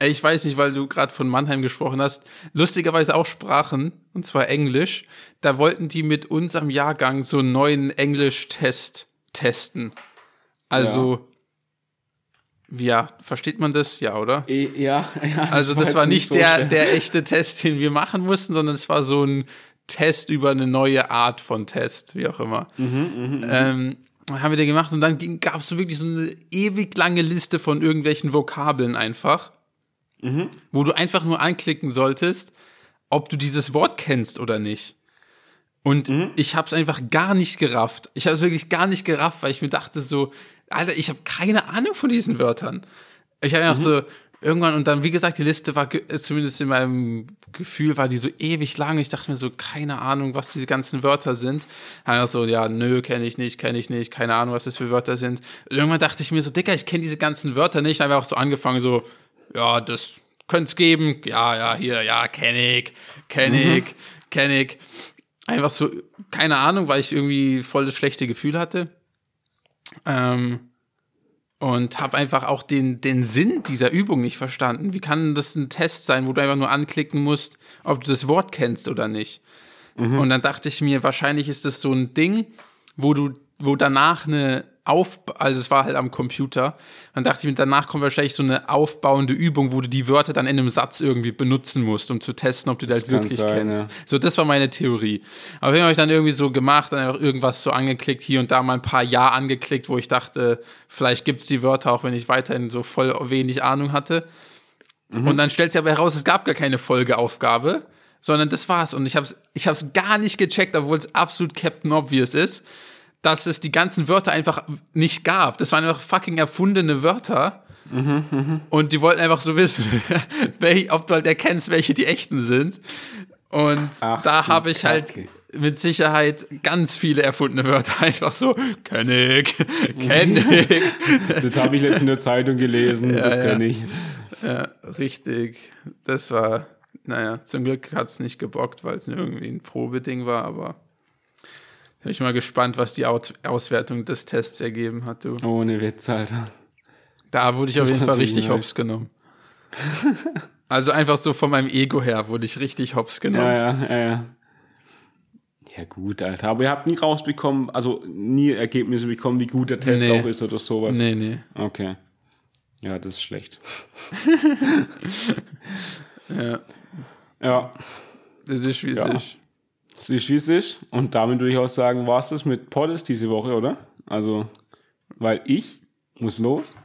Ich weiß nicht, weil du gerade von Mannheim gesprochen hast. Lustigerweise auch Sprachen, und zwar Englisch. Da wollten die mit uns am Jahrgang so einen neuen Englisch-Test testen. Also, ja. versteht man das? Ja, oder? Eh, Ja, ja. Also das war nicht so der, schwer. der echte Test, den wir machen mussten, sondern es war so ein Test über eine neue Art von Test, wie auch immer. ähm, haben wir den gemacht und dann gab es so wirklich so eine ewig lange Liste von irgendwelchen Vokabeln einfach, wo du einfach nur anklicken solltest, ob du dieses Wort kennst oder nicht. Und ich habe es einfach gar nicht gerafft. Ich habe es wirklich gar nicht gerafft, weil ich mir dachte so, Alter, ich habe keine Ahnung von diesen Wörtern. Ich habe einfach so irgendwann und dann, wie gesagt, die Liste war zumindest in meinem Gefühl war die so ewig lang. Ich dachte mir so, keine Ahnung, was diese ganzen Wörter sind. Einfach so, ja, nö, kenne ich nicht, kenne ich nicht, keine Ahnung, was das für Wörter sind. Und irgendwann dachte ich mir so, Dicker, ich kenne diese ganzen Wörter nicht. Dann habe ich auch so angefangen, so, ja, das könnte es geben. Ja, ja, hier, ja, kenne ich, kenne ich, kenne ich. Einfach so, keine Ahnung, weil ich irgendwie voll das schlechte Gefühl hatte. Ähm, und habe einfach auch den, den Sinn dieser Übung nicht verstanden. Wie kann das ein Test sein, wo du einfach nur anklicken musst, ob du das Wort kennst oder nicht? Und dann dachte ich mir, wahrscheinlich ist das so ein Ding, wo du, wo danach eine auf, also es war halt am Computer, dann dachte ich mir, danach kommt wahrscheinlich so eine aufbauende Übung, wo du die Wörter dann in einem Satz irgendwie benutzen musst, um zu testen, ob du die halt kann wirklich sein, kennst. ja. So, das war meine Theorie. Aber den habe ich dann irgendwie so gemacht, dann einfach irgendwas so angeklickt, hier und da mal ein paar Ja angeklickt, wo ich dachte, vielleicht gibt's die Wörter, auch wenn ich weiterhin so voll wenig Ahnung hatte. Und dann stellt sich aber heraus, es gab gar keine Folgeaufgabe, sondern das war's. Und ich hab's, ich hab's gar nicht gecheckt, obwohl es absolut Captain Obvious ist, dass es die ganzen Wörter einfach nicht gab. Das waren einfach fucking erfundene Wörter. Und die wollten einfach so wissen, welch, ob du halt erkennst, welche die echten sind. Und Ach, da habe ich halt mit Sicherheit ganz viele erfundene Wörter einfach so, kenn ich. Das habe ich letztens in der Zeitung gelesen, das ja. kenne ich. Ja, richtig. Das war, naja, zum Glück hat es nicht gebockt, weil es irgendwie ein Probeding war, aber bin ich mal gespannt, was die Out Auswertung des Tests ergeben hat, du. Ohne Witz, Alter. Da wurde ich Das auf jeden Fall richtig hops genommen. also einfach so von meinem Ego her wurde ich richtig hops genommen. Ja, ja, ja, ja. Ja, gut, Alter. Aber ihr habt nie rausbekommen, also nie Ergebnisse bekommen, wie gut der Test Nee. auch ist oder sowas. Nee, nee. Okay. Ja, das ist schlecht. Ja, Ja, das ist wie es Ja. ist. Es wie es ist. Und damit würde ich auch sagen, war es das mit Poddes diese Woche, oder? Also, weil ich muss los.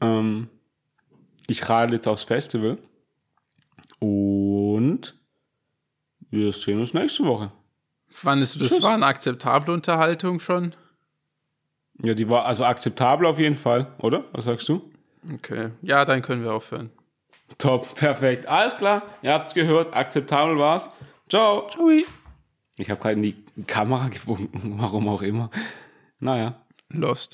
Ähm, ich radel jetzt aufs Festival. Und wir sehen uns nächste Woche. Fandest du, das Tschüss. war eine akzeptable Unterhaltung schon? Ja, die war also akzeptabel auf jeden Fall, oder? Was sagst du? Okay. Ja, dann können wir aufhören. Top, perfekt. Alles klar, ihr habt's gehört, akzeptabel war's. Ciao. Ciao. Ich habe gerade in die Kamera gewunken, warum auch immer. Naja. Lost.